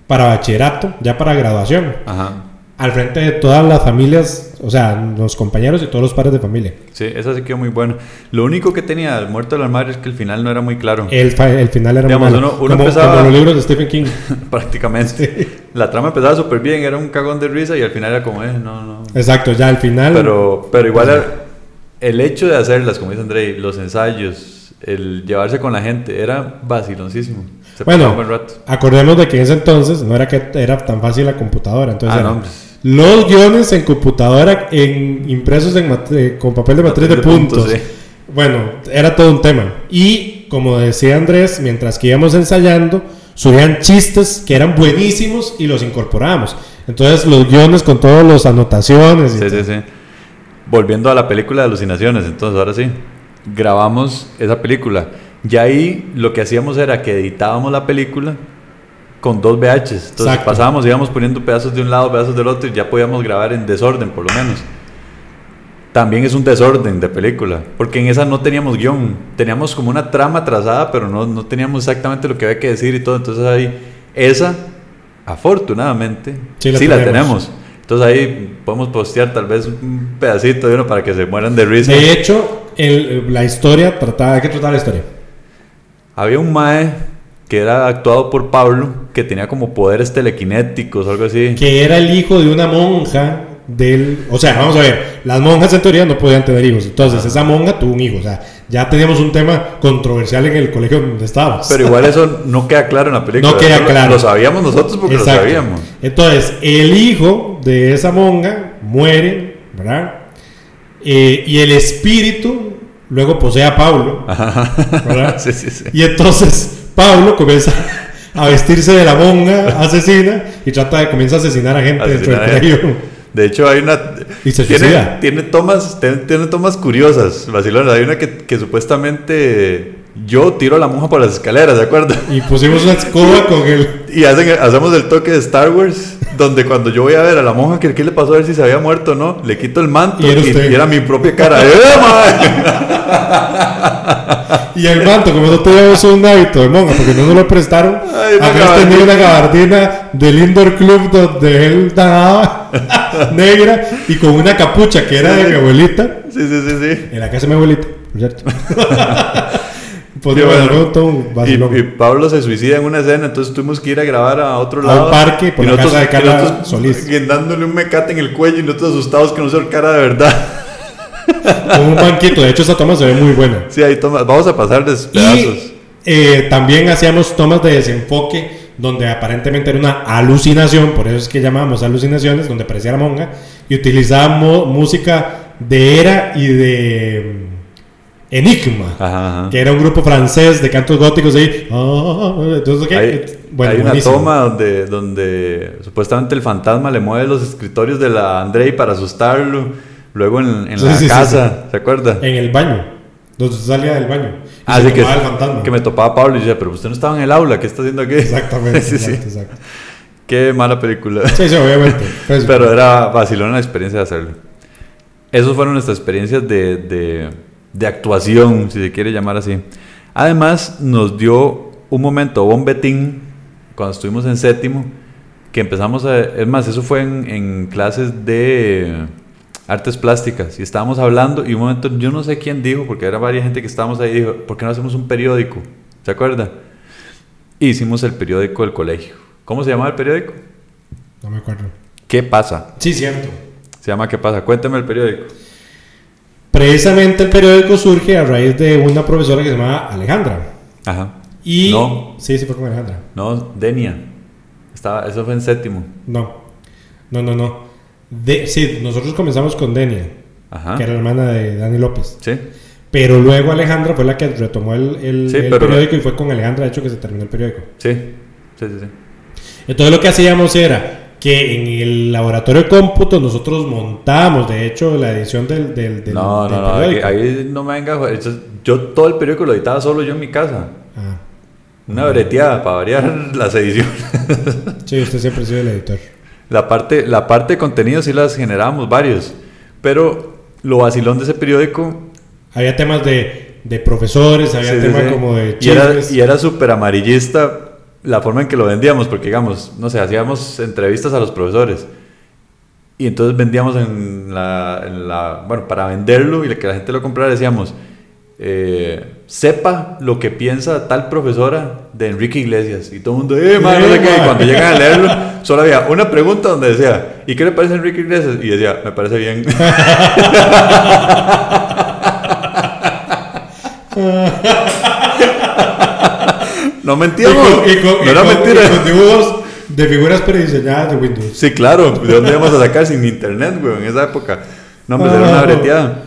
para bachillerato, ya para graduación. Ajá. Al frente de todas las familias, o sea, los compañeros y todos los padres de familia. Sí, esa sí quedó muy buena. Lo único que tenía el muerto del armario es que el final no era muy claro. El, el final era muy malo. Uno, empezaba, como los libros de Stephen King. prácticamente. La trama empezaba súper bien, era un cagón de risa y al final era como, eh, no, no. Exacto, ya al final. Pero, pero igual el hecho de hacerlas, como dice André, los ensayos, el llevarse con la gente, era vaciloncísimo. bueno, acordemos de que en ese entonces no era que era tan fácil la computadora, entonces ah, los guiones en computadora en impresos en con papel de matriz de, puntos. Bueno, era todo un tema. Y como decía Andrés, mientras que íbamos ensayando, subían chistes que eran buenísimos y los incorporamos. Entonces los guiones con todas las anotaciones. Y sí, sí, sí. Volviendo a la película de alucinaciones, entonces ahora sí, grabamos esa película. Ya ahí lo que hacíamos era que editábamos la película con dos VHs. Entonces pasábamos, íbamos poniendo pedazos de un lado, pedazos del otro y ya podíamos grabar en desorden por lo menos. También es un desorden de película, porque en esa no teníamos guion, teníamos como una trama trazada, pero no, no teníamos exactamente lo que había que decir y todo. Entonces ahí, esa, afortunadamente, sí la, tenemos. Entonces ahí podemos postear tal vez un pedacito de uno para que se mueran de risa. De hecho, la historia trataba, ¿de qué trataba la historia? Había un mae que era actuado por Pablo, que tenía como poderes telequinéticos o algo así. Que era el hijo de una monja del... O sea, vamos a ver, las monjas en teoría no podían tener hijos. Entonces, esa monja tuvo un hijo. O sea, ya teníamos un tema controversial en el colegio donde estábamos. Pero igual eso no queda claro en la película. No queda claro. Lo sabíamos nosotros porque lo sabíamos. Entonces, el hijo de esa monja muere, ¿verdad? Eh, y el espíritu luego posee a Pablo, ¿verdad? sí, sí, sí. Y entonces Pablo comienza a vestirse de la monja asesina y trata de comienza a asesinar a gente dentro del colegio. De hecho, hay una. tiene, tiene, tomas, tiene, tomas curiosas, vacilonas. Hay una que, que, supuestamente yo tiro a la monja por las escaleras, ¿de acuerdo? Y pusimos una escoba con él. Y hacen, hacemos el toque de Star Wars, donde cuando yo voy a ver a la monja que qué le pasó a ver si se había muerto o no, le quito el manto y era, mi propia cara. ¡Eh, y el manto, como no teníamos un hábito de monja, porque no nos lo prestaron, habías tenido una gabardina del indoor club donde él nadaba, negra, y con una capucha que era de mi abuelita. Sí, sí, sí, sí. En la casa de mi abuelita, por cierto. Y, Pablo se suicida en una escena, entonces tuvimos que ir a grabar a otro lado. A un parque, por la casa de Carla Solís. dándole un mecate en el cuello y nosotros asustados que no se cara de verdad. Con un banquito, de hecho esa toma se ve muy buena. Sí, ahí toma, vamos a pasarles pedazos. Y eh, también hacíamos tomas de desenfoque donde aparentemente era una alucinación, por eso es que llamábamos alucinaciones, donde parecía la monga, y utilizábamos música de era y de Enigma, que era un grupo francés de cantos góticos ahí. Ah, entonces, Hay, bueno, hay una toma donde, donde supuestamente el fantasma le mueve los escritorios de la Andrei para asustarlo. Luego en, en la casa, ¿se acuerda? En el baño, donde salía del baño. Ah, que, el fantasma. que me topaba Pablo y decía, pero usted no estaba en el aula, ¿qué está haciendo aquí? Exactamente, exacto, exacto. Qué mala película. Sí, sí, obviamente. Pues, pero era vacilona la experiencia de hacerlo. Esas fueron nuestras experiencias de, de de actuación, si se quiere llamar así. Además, nos dio un momento bombetín cuando estuvimos en séptimo, que empezamos a... Es más, eso fue en, clases de artes plásticas y estábamos hablando y un momento, yo no sé quién dijo, porque era varias gente que estábamos ahí, dijo, ¿por qué no hacemos un periódico? ¿Se acuerda? hicimos el periódico del colegio. ¿Cómo se llamaba el periódico? No me acuerdo. ¿Qué pasa? Sí, cierto. Se llama ¿Qué pasa? Cuéntame el periódico. Precisamente el periódico surge a raíz de una profesora que se llamaba Alejandra. Ajá. Y... No. Sí, sí fue con Alejandra. No, Denia. Estaba, eso fue en séptimo. No. No, no, no. De, sí, nosotros comenzamos con Denia. Ajá. Que era la hermana de Dani López. Sí. Pero luego Alejandra fue la que retomó el, el, periódico y fue con Alejandra, de hecho, que se terminó el periódico. Sí, sí, sí. sí. Entonces lo que hacíamos era que en el laboratorio de cómputo nosotros montamos, de hecho, la edición del, del, del No, no, no, ahí, no me venga. Yo todo el periódico lo editaba solo yo en mi casa. Ah. Una breteada para variar las ediciones. sí, usted siempre ha sido el editor. La parte, la parte de contenido sí las generábamos varios, pero lo vacilón de ese periódico... Había temas de, de profesores, había temas como de... Y era, y era súper amarillista la forma en que lo vendíamos, porque digamos, no sé, hacíamos entrevistas a los profesores y entonces vendíamos en la, en la bueno, para venderlo y que la gente lo comprara decíamos, eh, sepa lo que piensa tal profesora de Enrique Iglesias. Y todo el mundo, eh, no sé qué. Y cuando llegan a leerlo, solo había una pregunta donde decía, ¿y qué le parece a Enrique Iglesias? Y decía, me parece bien. No mentíamos. Y con, no era mentira. con dibujos de figuras prediseñadas de Windows. Sí, claro. ¿De dónde íbamos a sacar sin internet, güey? En esa época. No, me era una breteada.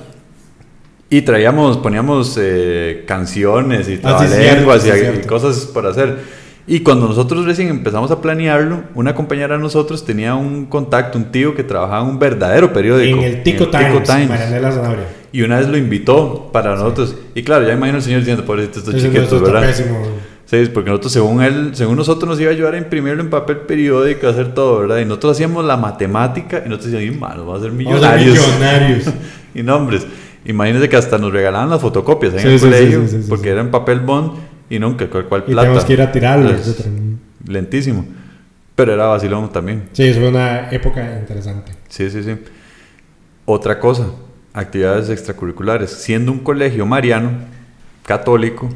Y traíamos, poníamos eh, canciones y Ah, sí, cierto, y, sí, y cosas por hacer. Y cuando nosotros recién empezamos a planearlo, una compañera de nosotros tenía un contacto, un tío que trabajaba en un verdadero periódico. En el Tico Times, Marianela Zanabria. Y una vez lo invitó para nosotros. Y claro, ya imagino al señor diciendo, pobrecito, estos chiquitos, ¿verdad? pésimo. Sí, porque nosotros, según él, según nosotros nos iba a ayudar a imprimirlo en papel periódico, a hacer todo, ¿verdad? Y nosotros hacíamos la matemática y nosotros decíamos, "Mano, vamos a ser Vamos a ser millonarios. millonarios. y nombres. Imagínense que hasta nos regalaban las fotocopias en Sí, el sí, colegio, sí, porque era en papel bond y nunca, cual, cual Y plata. tenemos que ir a tirarlo, Es etcétera. lentísimo. Pero era vacilón también. Sí, fue una época interesante. Sí, sí, sí. Otra cosa, actividades extracurriculares. Siendo un colegio mariano, católico,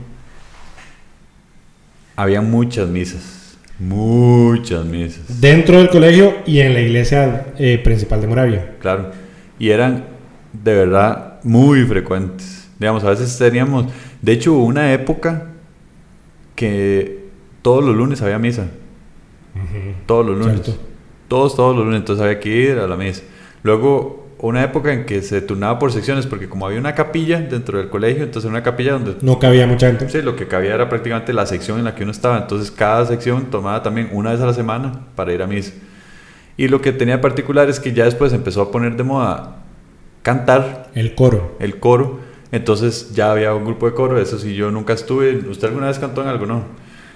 había muchas misas. Muchas misas. Dentro del colegio y en la iglesia eh, principal de Moravia. Claro. Y eran de verdad muy frecuentes. Digamos, a veces teníamos. De hecho, hubo una época que todos los lunes había misa. Todos los lunes. Cierto. Todos, todos los lunes. Entonces había que ir a la misa. Luego, una época en que se turnaba por secciones, porque como había una capilla dentro del colegio, entonces era una capilla donde No cabía mucha gente. Sí, lo que cabía era prácticamente la sección en la que uno estaba. Entonces, cada sección tomaba también una vez a la semana para ir a misa. Y lo que tenía particular es que ya después empezó a poner de moda cantar El coro. el coro. Entonces, ya había un grupo de coro. Eso sí, yo nunca estuve. ¿Usted alguna vez cantó en algo? No.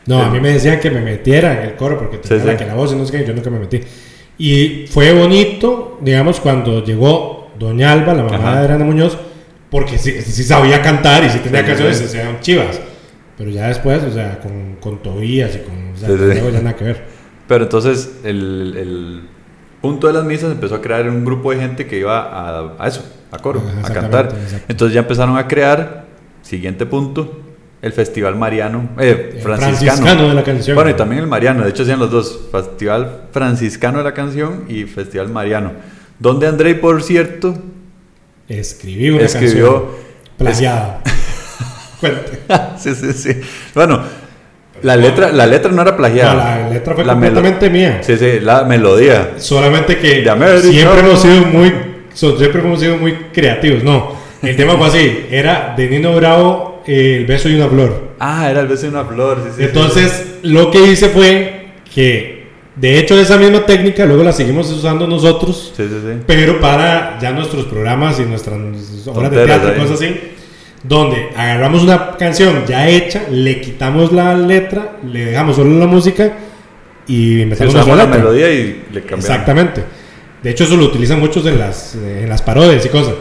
No, a El- mí me decían que me metiera en el coro porque tenía Sí, la sí. que la voz y no sé qué, yo nunca me metí. Y fue bonito, digamos, cuando llegó Doña Alba, la mamá Ajá. de Adriana Muñoz, porque sí, sí sabía cantar y sí tenía Sí, canciones sí. y se hacían chivas. Pero ya después, o sea, con, con Tobías y con. O sea, ya nada que ver. Pero entonces, el, el punto de las misas empezó a crear un grupo de gente que iba a, a eso, a coro, a cantar. Entonces, ya empezaron a crear, siguiente punto, el Festival Mariano, eh, franciscano. de la canción. Bueno, y también el Mariano, de hecho hacían los dos, Festival Franciscano de la Canción y Festival Mariano. Donde Andrei, por cierto, Escribí una escribió... canción plagiada. Sí, sí, sí. Bueno, la letra, la letra no era plagiada. No, la letra fue La completamente mía. Sí, sí, la melodía. Solamente que siempre hemos sido muy siempre hemos sido muy creativos. No, el tema fue así. Era de Nino Bravo eh, El beso y una flor. Ah, era el beso de una flor. Sí, sí, sí. Entonces, lo que hice fue que, de hecho, esa misma técnica luego la seguimos usando nosotros, Sí, sí, sí. pero para ya nuestros programas y nuestras obras de teatro y ahí. cosas así. Donde agarramos una canción ya hecha, le quitamos la letra, le dejamos solo la música y Sí, usamos nuestra la melodía y le cambiamos. Exactamente. De hecho, eso lo utilizan muchos en las, eh, en las parodias y cosas.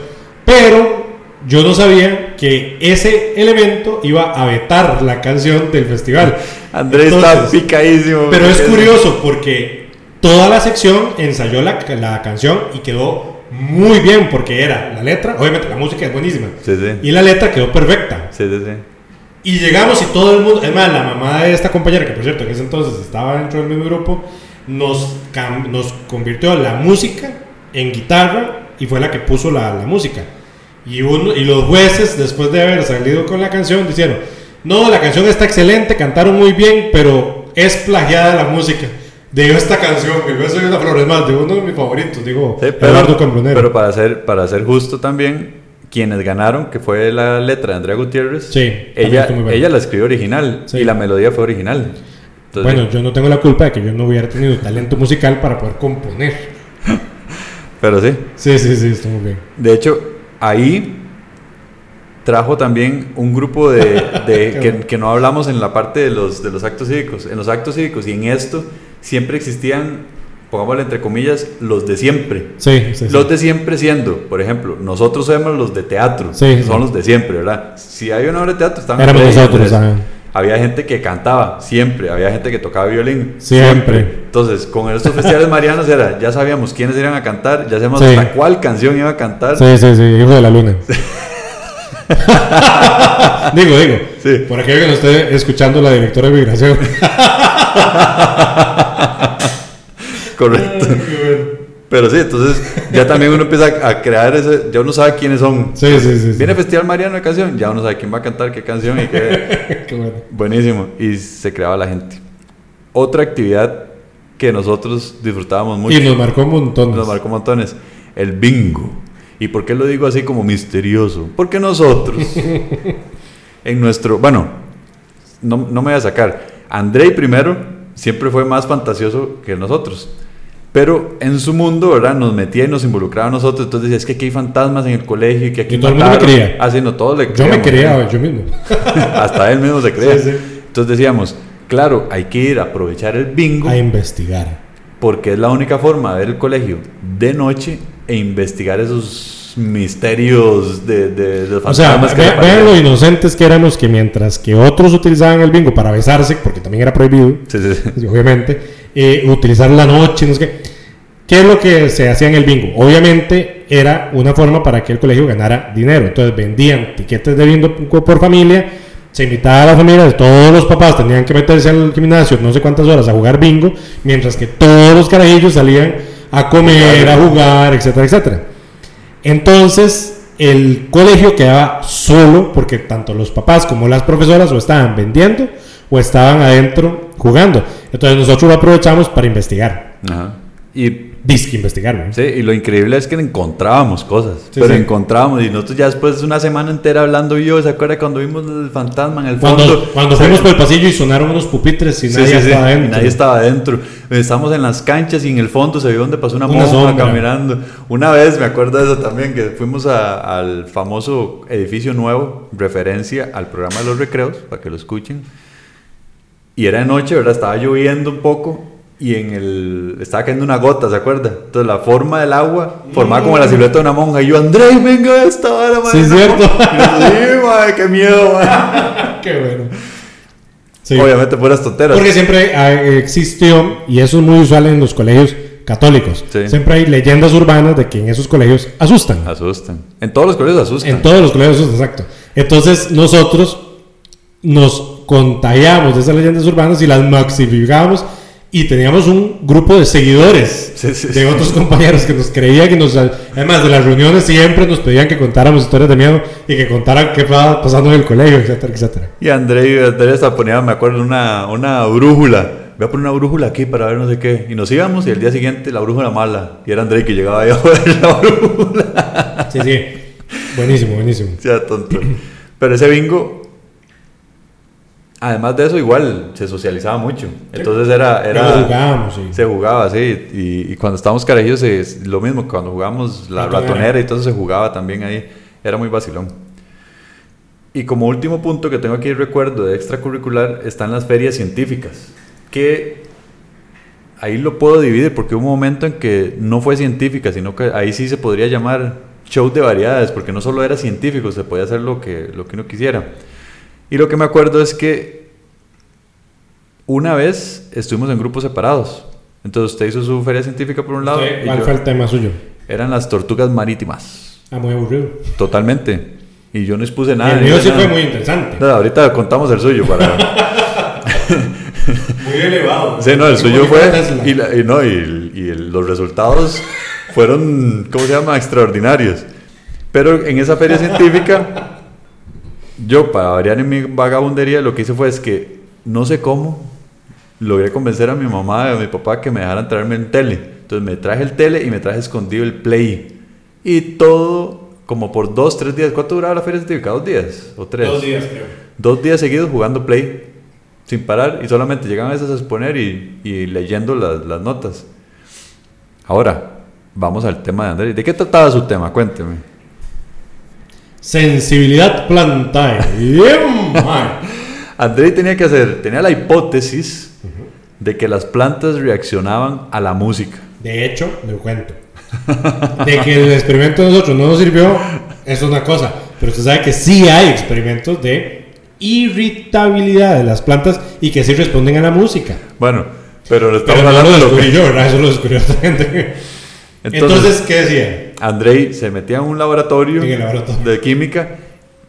Pero yo no sabía que ese elemento iba a vetar la canción del festival. Andrés Entonces, está picadísimo. Pero es curioso porque toda la sección ensayó la, la canción y quedó muy bien porque era la letra, obviamente la música es buenísima. Sí, sí. Y la letra quedó perfecta. Sí, sí, sí. Y llegamos y todo el mundo, es más, la mamá de esta compañera, que por cierto en ese entonces estaba dentro del mismo grupo, nos, nos convirtió la música en guitarra y fue la que puso la, la música. Y, uno, y los jueces, después de haber salido con la canción, dijeron, no, la canción está excelente, cantaron muy bien, pero es plagiada la música. De esta canción, que yo soy una flor, es más, de uno de mis favoritos, digo, Sí, Eduardo Cambronero. pero para ser, para ser justo también, quienes ganaron, que fue la letra de Andrea Gutiérrez, Sí, ella, ella la escribió original Sí. y la melodía fue original. Entonces, bueno, yo no tengo la culpa de que yo no hubiera tenido talento musical para poder componer. pero sí. Sí, sí, sí, estuvo muy bien. De hecho, ahí trajo también un grupo de, de- que, que no hablamos en la parte de los, de los actos cívicos. En los actos cívicos y en esto siempre existían, pongámosle entre comillas, los de siempre. Sí, sí, sí. Los de siempre siendo, por ejemplo, nosotros somos los de teatro, Sí, son los de siempre, ¿verdad? Si hay una obra de teatro, están Éramos nosotros. Había gente que cantaba siempre, había gente que tocaba violín Siempre. Entonces, con estos festivales marianos era, ya sabíamos quiénes iban a cantar, ya sabíamos Sí. hasta cuál canción iba a cantar. Sí, sí, sí, hijo de la luna. digo, digo. Sí. Por aquello que no esté escuchando la directora de migración. Correcto. Pero sí, entonces ya también uno empieza a crear ese, ya uno sabe quiénes son. Sí, sí, sí. sí. Viene Festival Mariano de canción, ya uno sabe quién va a cantar qué canción y qué. Qué bueno. Buenísimo. Y se creaba la gente. Otra actividad que nosotros disfrutábamos mucho. Y nos marcó un montón. nos marcó montones. El bingo. ¿Y por qué lo digo así como misterioso? Porque nosotros, en nuestro, bueno, no, no me voy a sacar, Andrei primero siempre fue más fantasioso que nosotros. Pero en su mundo, ¿verdad? Nos metía y nos involucraba a nosotros. Entonces decía, es que aquí hay fantasmas en el colegio y que aquí Y todo el mundo me creía. Ah, sí, no, todos le Yo me creía yo mismo. Hasta él mismo se creía. Sí, sí. Entonces decíamos, claro, hay que ir a aprovechar el bingo A investigar. porque es la única forma de ver el colegio de noche e investigar esos misterios de, de, de O sea, ve- vean aparecen. lo inocentes que éramos que mientras que otros utilizaban el bingo para besarse, porque también era prohibido. Sí, obviamente, eh, utilizar la noche, no sé qué. ¿Qué es lo que se hacía en el bingo? Obviamente era una forma para que el colegio ganara dinero. Entonces vendían tiquetes de bingo por familia, se invitaba a las familias, todos los papás tenían que meterse al gimnasio no sé cuántas horas a jugar bingo, mientras que todos los carajillos salían a comer, a jugar, etcétera, etcétera. Entonces, el colegio quedaba solo porque tanto los papás como las profesoras o estaban vendiendo o estaban adentro jugando. Entonces, nosotros lo aprovechamos para investigar. Ajá. Y, Disque investigar, ¿no? sí, y lo increíble es que encontrábamos cosas. Sí, pero sí. encontrábamos. Y nosotros ya después de una semana entera hablando yo, ¿se acuerda cuando vimos el fantasma en el fondo? Cuando, fuimos por el pasillo y sonaron unos pupitres y Sí, nadie estaba adentro. nadie estaba adentro. Estamos en las canchas y en el fondo se vio donde pasó una, Una sombra. caminando. Una vez, me acuerdo de eso también, que fuimos a- al famoso edificio nuevo, referencia al programa de los recreos, para que lo escuchen. Y era de noche, ¿verdad? Estaba lloviendo un poco y en el... Estaba cayendo una gota, ¿se acuerda? Entonces la forma del agua formaba como la silueta de una monja. Y yo, André, venga esta vara, Sí, es madre, cierto. Sí, madre, qué miedo, madre". Qué bueno. Sí. Obviamente puras tonteras. Porque siempre existió, y eso es muy usual en los colegios católicos, Sí. siempre hay leyendas urbanas de que en esos colegios asustan. Asustan. En todos los colegios asustan. En todos los colegios asustan, exacto. Entonces nosotros nos contagiamos de esas leyendas urbanas y las maximizamos y teníamos un grupo de seguidores Sí, sí, de sí. otros compañeros que nos creían que nos además de las reuniones siempre nos pedían que contáramos historias de miedo y que contaran qué estaba pasando en el colegio, etcétera, etcétera. Y André, André hasta ponía, me acuerdo, una, una brújula. Voy a poner una brújula aquí para ver no sé qué. Y nos íbamos y el día siguiente la brújula mala. Y era André que llegaba ahí a ver la brújula. Sí, sí. Buenísimo, buenísimo. Sea, tonto. Pero ese bingo, además de eso, igual se socializaba mucho. Entonces era... era jugábamos, sí. Se jugaba, sí. Y, y cuando estábamos carajillos, es lo mismo. Cuando jugamos la Ratonera. ratonera y todo eso se jugaba también ahí. Era muy vacilón. Y como último punto que tengo aquí recuerdo de extracurricular están las ferias científicas. Que ahí lo puedo dividir porque hubo un momento en que no fue científica, sino que ahí sí se podría llamar show de variedades, porque no solo era científico, se podía hacer lo que, lo que uno quisiera. Y lo que me acuerdo es que una vez estuvimos en grupos separados. Entonces usted hizo su feria científica por un lado. Usted, y ¿Cuál yo- fue el tema suyo? eran las tortugas marítimas. Ah, muy aburrido. Totalmente. Y yo no expuse nada. el ni mío sí fue nada. muy interesante. No, ahorita contamos el suyo para. Muy elevado. sí, no, el suyo fue. Y, la- y no, y, y el- los resultados fueron, ¿cómo se llama? Extraordinarios. Pero en esa feria científica, yo, para variar en mi vagabundería, lo que hice fue es que, no sé cómo, logré convencer a mi mamá y a mi papá que me dejaran traerme el tele. Entonces me traje el tele y me traje escondido el play. Y todo, como por dos, tres días. ¿Cuánto duraba la feria científica? ¿Dos días? ¿O tres? Dos días, creo. Dos días seguidos jugando play sin parar y solamente llegan a veces a exponer y, y leyendo las, las notas. Ahora, vamos al tema de Andrés. ¿De qué trataba su tema? Cuénteme. Sensibilidad plantae. Andrés tenía que hacer, tenía la hipótesis de que las plantas reaccionaban a la música. De hecho, le cuento. De que el experimento de nosotros no nos sirvió, es una cosa. Pero usted sabe que sí hay experimentos de irritabilidad de las plantas y que sí responden a la música. Bueno, pero le Pero estamos no lo hablando de lo que... yo, ¿verdad? Eso lo descubrió otra gente. Entonces, Entonces, ¿qué decía? Andrei se metía en un laboratorio, En laboratorio. de química,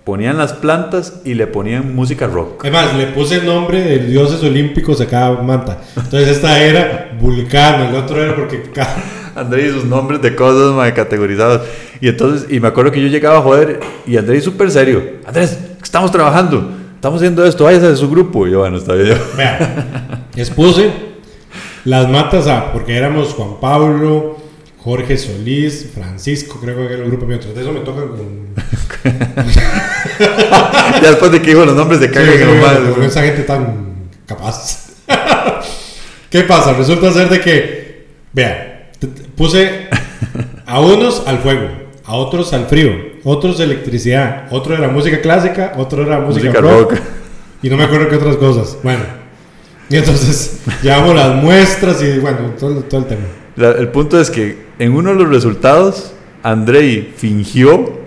ponían las plantas y le ponían música rock. Además, le puse el nombre de dioses olímpicos a cada manta. Entonces, esta era Vulcano, el otro era porque. Andrés y sus nombres de cosas mae, categorizados. Y entonces, y me acuerdo que yo llegaba a joder y Andrés súper serio. Andrés, estamos trabajando, estamos haciendo esto, váyase de su grupo. Y yo, bueno, está bien. Vea, les puse las matas a, porque éramos Juan Pablo, Jorge Solís, Francisco, creo que era el grupo mío. De eso me tocan con. ya después de que dijo los nombres de caga sí, con esa gente tan capaz. ¿Qué pasa? Resulta ser de que, vea, puse a unos al fuego, a otros al frío, otros electricidad, otro era música clásica, otro era música, rock, y no me acuerdo qué otras cosas. Bueno, y entonces llevamos las muestras y bueno, todo, todo el tema. El punto es que en uno de los resultados, Andrei fingió,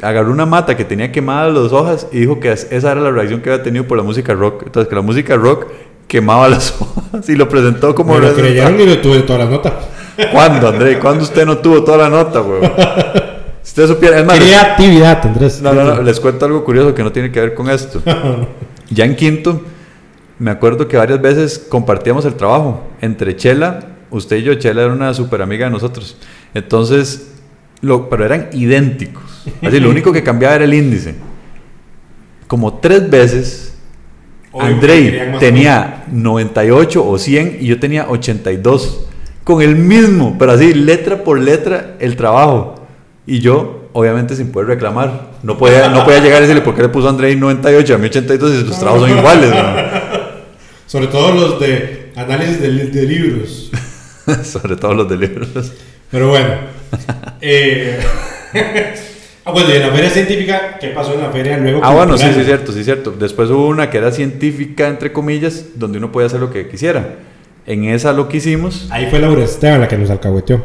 agarró una mata que tenía quemadas las hojas y dijo que esa era la reacción que había tenido por la música rock. Entonces, que la música rock quemaba las hojas y lo presentó como... Me lo creyeron y lo tuve toda la nota. ¿Cuándo, André? ¿Cuándo usted no tuvo toda la nota, güey? Si usted supiera... Es Creatividad, Andrés. No, no, no, les cuento algo curioso que no tiene que ver con esto. ya en quinto, me acuerdo que varias veces compartíamos el trabajo. Entre Chela, usted y yo, Chela era una súper amiga de nosotros. Entonces, lo, pero eran idénticos. Así, lo único que cambiaba era el índice. Como tres veces Andrei tenía 98 o 100 y yo tenía 82. Con el mismo, pero así, letra por letra, el trabajo. Y yo, obviamente, sin poder reclamar. No podía, no podía llegar y decirle por qué le puso a Andrei 98 a mí 82 y sus trabajos son iguales. Sobre todo los de análisis de, libros. Sobre todo los de libros. Pero bueno. Eh, Ah, bueno, y en la feria científica, ¿qué pasó en la feria luego? Ah, bueno, sí, sí, es cierto, sí, es cierto. Después hubo una que era científica, entre comillas, donde uno podía hacer lo que quisiera. En esa lo que hicimos. Ahí fue Laura Esteban la que nos alcahueteó.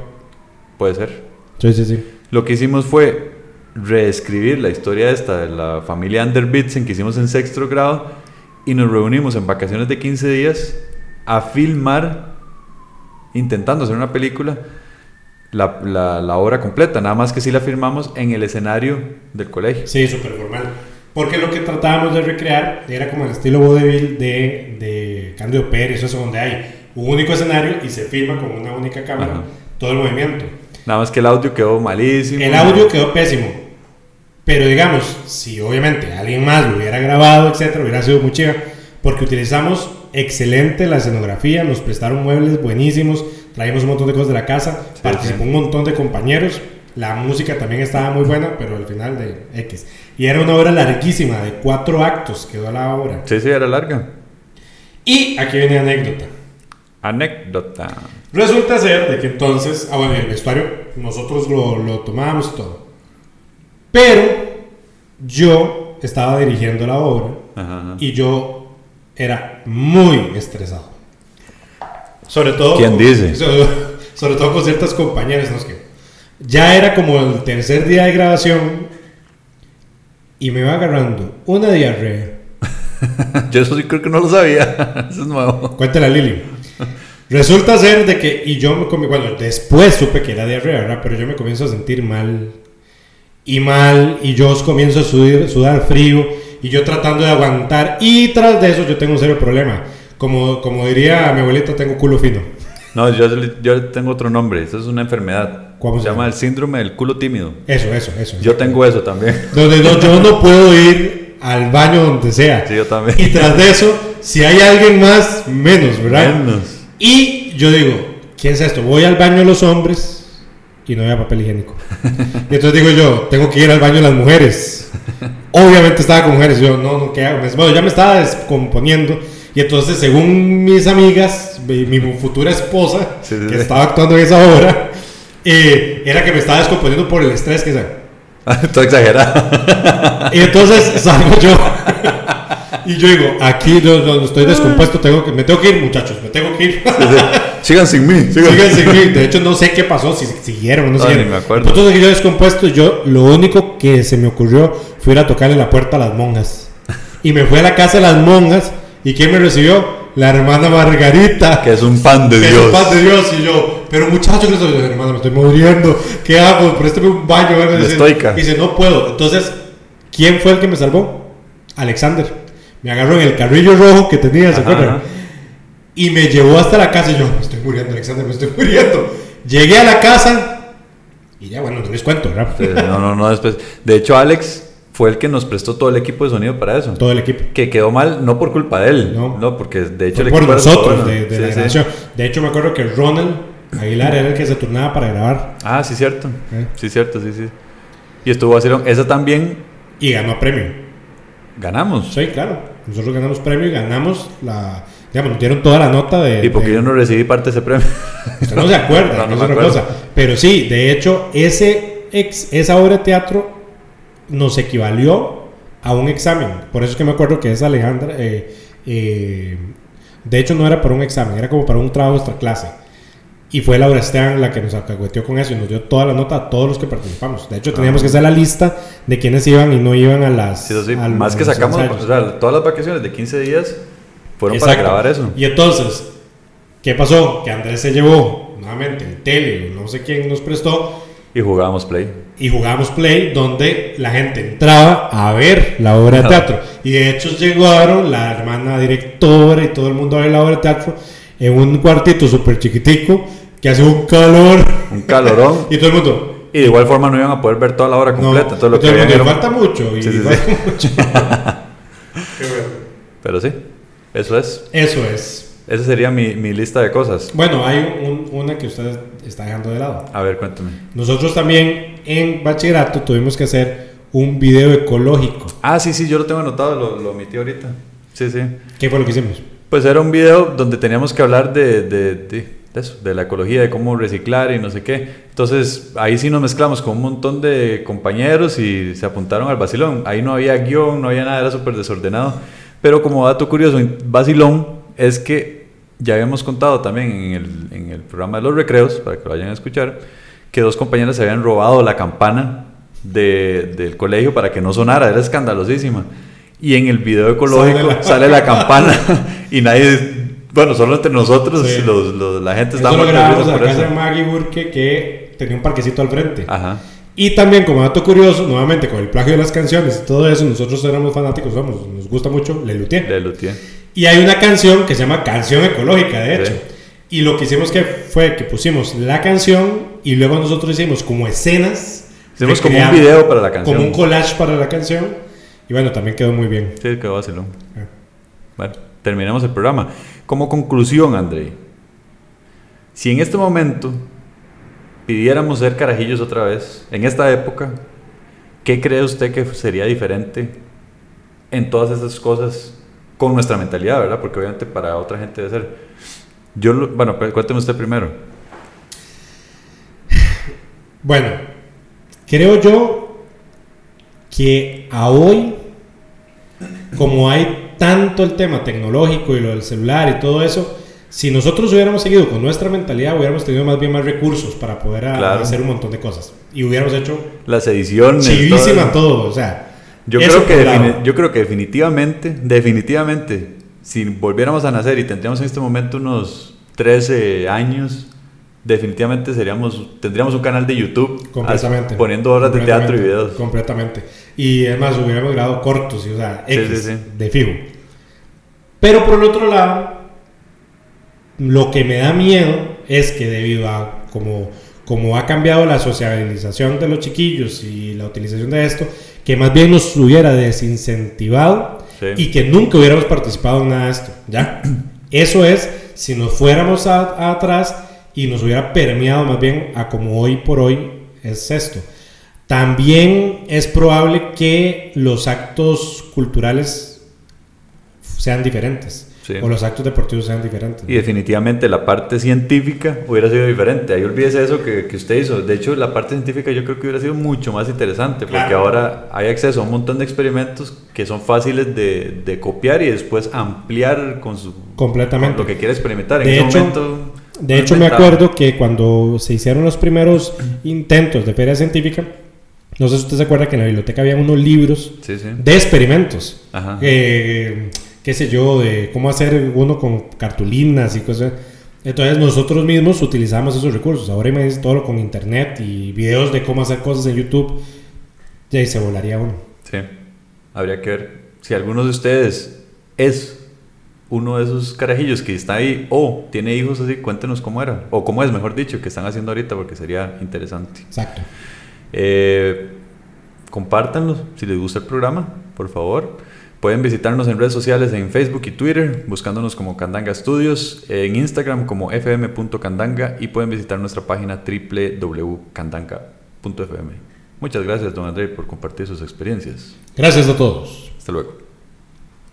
Puede ser. Sí, sí, sí. Lo que hicimos fue reescribir la historia esta de la familia en que hicimos en sexto grado y nos reunimos en vacaciones de 15 días a filmar, intentando hacer una película la, la, obra completa, nada más que si la firmamos en el escenario del colegio. Sí, súper formal. Porque lo que tratábamos de recrear era como el estilo vodevil de, de Cándido Pérez, eso donde hay un único escenario y se filma con una única cámara todo el movimiento. Nada más que el audio quedó malísimo. El audio quedó pésimo. Pero digamos, si obviamente alguien más lo hubiera grabado, etcétera, hubiera sido muy chido porque utilizamos excelente la escenografía, nos prestaron muebles buenísimos traímos un montón de cosas de la casa, participó un montón de compañeros, la música también estaba muy buena, pero al final de X. Y era una obra larguísima, de cuatro actos quedó la obra. Sí, sí, era larga. Y aquí viene anécdota. Anécdota. Resulta ser de que entonces, ah bueno, el vestuario nosotros lo, lo tomábamos todo. Pero yo estaba dirigiendo la obra y yo era muy estresado. Sobre todo. ¿Quién dice? Sobre, todo con ciertas compañeras, ¿no? que ya era como el tercer día de grabación y me va agarrando una diarrea. yo eso sí creo que no lo sabía. eso es nuevo. Cuéntale a Lili. Resulta ser de que, y yo me comí, bueno, después supe que era diarrea, ¿verdad? Pero yo me comienzo a sentir mal y mal, y yo comienzo a sudar, sudar frío, y yo tratando de aguantar, y tras de eso yo tengo un serio problema como, como diría mi abuelita, tengo culo fino. No, yo, yo tengo otro nombre. Eso es una enfermedad. ¿Cómo se, llama? El síndrome del culo tímido. Eso, eso, eso. Yo tengo eso también. Donde yo no puedo ir al baño donde sea. Sí, yo también. Y tras de eso, si hay alguien más, menos, ¿verdad? Menos. Y yo digo, ¿quién es esto? Voy al baño de los hombres y no había papel higiénico. y entonces digo yo, tengo que ir al baño de las mujeres. Obviamente estaba con mujeres. Yo, no, no, ¿qué hago? Bueno, ya me estaba descomponiendo y entonces, según mis amigas, mi, futura esposa, que estaba actuando en esa obra, eh, era que me estaba descomponiendo por el estrés que Todo exagerado. Y entonces salgo yo. Y yo digo, aquí no, estoy descompuesto, tengo que, me tengo que ir, muchachos, me tengo que ir. Sigan sin mí. Sigan. sin mí. De hecho, no sé qué pasó, si siguieron o no siguieron. me acuerdo. Entonces, yo descompuesto, yo lo único que se me ocurrió fue ir a tocarle la puerta a las monjas. Y me fui a la casa de las monjas ¿Y quién me recibió? La hermana Margarita. Que es un pan de Dios. Es un pan de Dios. Y yo, pero muchacho, que estoy, hermano, me estoy muriendo. ¿Qué hago? Préstame un baño. Dice, dice, no puedo. Entonces, ¿quién fue el que me salvó? Alexander. Me agarró en el carrillo rojo que tenía, ¿se acuerdan? Y me llevó hasta la casa y yo, me estoy muriendo, Alexander, me estoy muriendo. Llegué a la casa y ya, bueno, no les cuento, ¿verdad? no, no, no, después. De hecho, Alex fue el que nos prestó todo el equipo de sonido para eso. Todo el equipo. Que quedó mal, no por culpa de él, no, no porque de hecho el equipo por nosotros, de, de la De hecho, me acuerdo que Ronald Aguilar era el que se turnaba para grabar. Ah, sí, cierto. ¿Eh? Sí, cierto, sí, sí. Y estuvo haciendo esa también. Y ganó premio. ¿Ganamos? Sí, claro. Nosotros ganamos premio y ganamos la. Digamos, nos dieron toda la nota de. ¿Y porque yo no recibí parte de ese premio? Usted no se acuerda, no, es otra cosa. Pero sí, de hecho, ese ex, esa obra de teatro nos equivalió a un examen. Por eso es que me acuerdo que es Alejandra. Eh, eh, de hecho, no era para un examen, era como para un trabajo de nuestra clase. Y fue Laura Esteban la que nos acagueteó con eso y nos dio toda la nota a todos los que participamos. De hecho, teníamos que hacer la lista de quienes iban y no iban a las. Sí, sí. Más que sacamos, o sea, todas las vacaciones de 15 días fueron para grabar eso. Y entonces, ¿qué pasó? Que Andrés se llevó nuevamente el tele, no sé quién nos prestó. Y jugábamos Play. Y jugábamos Play, donde la gente entraba a ver la obra de teatro. Y de hecho llegaron la hermana directora y todo el mundo a ver la obra de teatro en un cuartito súper chiquitico que hace un calor. Un calorón. y todo el mundo. Y de igual forma no iban a poder ver toda la hora completa. todo lo que falta mucho. Y falta mucho. Qué bueno. Pero sí, eso es. Eso es. Esa sería mi, mi lista de cosas. Bueno, hay una que usted está dejando de lado. A ver, cuéntame.Nosotros también en bachillerato tuvimos que hacer un video ecológico. Ah, sí, sí, yo lo tengo anotado, lo, lo omití ahorita. Sí, sí. ¿Qué fue lo que hicimos? Pues era un video donde teníamos que hablar de, de, de, eso, de la ecología, de cómo reciclar y no sé qué. Entonces ahí sí nos mezclamos con un montón de compañeros y se apuntaron al vacilón. Ahí no había guion, no había nada, era súper desordenado. Pero como dato curioso, vacilón es que ya habíamos contado también en el, en el programa de los recreos, para que lo vayan a escuchar, que dos compañeras se habían robado la campana de, del colegio para que no sonara, era escandalosísima y en el video ecológico sale la, campana y nadie, bueno, solo entre nosotros, los, la gente está muy grabamos a la casa de Maggie Burke que tenía un parquecito al frente. Ajá. Y también, como dato curioso, nuevamente con el plagio de las canciones y todo eso, nosotros éramos fanáticos, somos, nos gusta mucho Le Luthier. Le Luthier. Y hay una canción que se llama Canción Ecológica, de hecho. Y lo que hicimos que fue que pusimos la canción y luego nosotros hicimos como escenas. Hicimos como un video para la canción. Como un collage para la canción y bueno, también quedó muy bien. Sí, quedó vacilón. Ah. Bueno, terminamos el programa. Como conclusión, André, si en este momento pidiéramos ser carajillos otra vez, en esta época, ¿qué cree usted que sería diferente en todas esas cosas con nuestra mentalidad, verdad? Porque obviamente para otra gente debe ser. Yo, bueno, cuénteme usted primero. Bueno, creo yo que a hoy, como hay tanto el tema tecnológico y lo del celular y todo eso, si nosotros hubiéramos seguido con nuestra mentalidad, hubiéramos tenido más bien más recursos para poder hacer un montón de cosas. Y hubiéramos hecho... Las ediciones. Chivísima todo. o sea... Yo creo, que yo creo que definitivamente, definitivamente, si volviéramos a nacer y tendríamos en este momento unos 13 años, definitivamente seríamos, tendríamos un canal de YouTube completamente, poniendo horas de teatro y videos. Completamente. Y además hubiéramos grabado cortos, o sea, X de fijo. Pero por el otro lado, lo que me da miedo es que debido a como, como ha cambiado la socialización de los chiquillos y la utilización de esto, que más bien nos hubiera desincentivado y que nunca hubiéramos participado en nada de esto. ¿Ya? Eso es, si nos fuéramos atrás y nos hubiera permeado más bien a como hoy por hoy es esto. También es probable que los actos culturales sean diferentes. O los actos deportivos sean diferentes. Y definitivamente la parte científica hubiera sido diferente. Ahí olvídese eso que, que, usted hizo. De hecho, la parte científica yo creo que hubiera sido mucho más interesante. Porque ahora hay acceso a un montón de experimentos que son fáciles de, de copiar y después ampliar con, su, Completamente. lo que quiere experimentar. En ese momento de hecho, me acuerdo que cuando se hicieron los primeros intentos de feria científica, no sé si usted se acuerda que en la biblioteca había unos libros de experimentos. qué sé yo, de cómo hacer uno con cartulinas y cosas. Entonces nosotros mismos utilizamos esos recursos. Ahora me dice todo con internet y videos de cómo hacer cosas en YouTube. Y ahí se volaría uno. Sí. Habría que ver si alguno de ustedes es uno de esos carajillos que está ahí o tiene hijos así, cuéntenos cómo era, o cómo es, mejor dicho, que están haciendo ahorita, porque sería interesante. Exacto. Eh, si les gusta el programa, por favor. Pueden visitarnos en redes sociales, en Facebook y Twitter, buscándonos como Candanga Studios, en Instagram como fm.candanga y pueden visitar nuestra página www.candanga.fm. Muchas gracias, don André, por compartir sus experiencias. Gracias a todos. Hasta luego.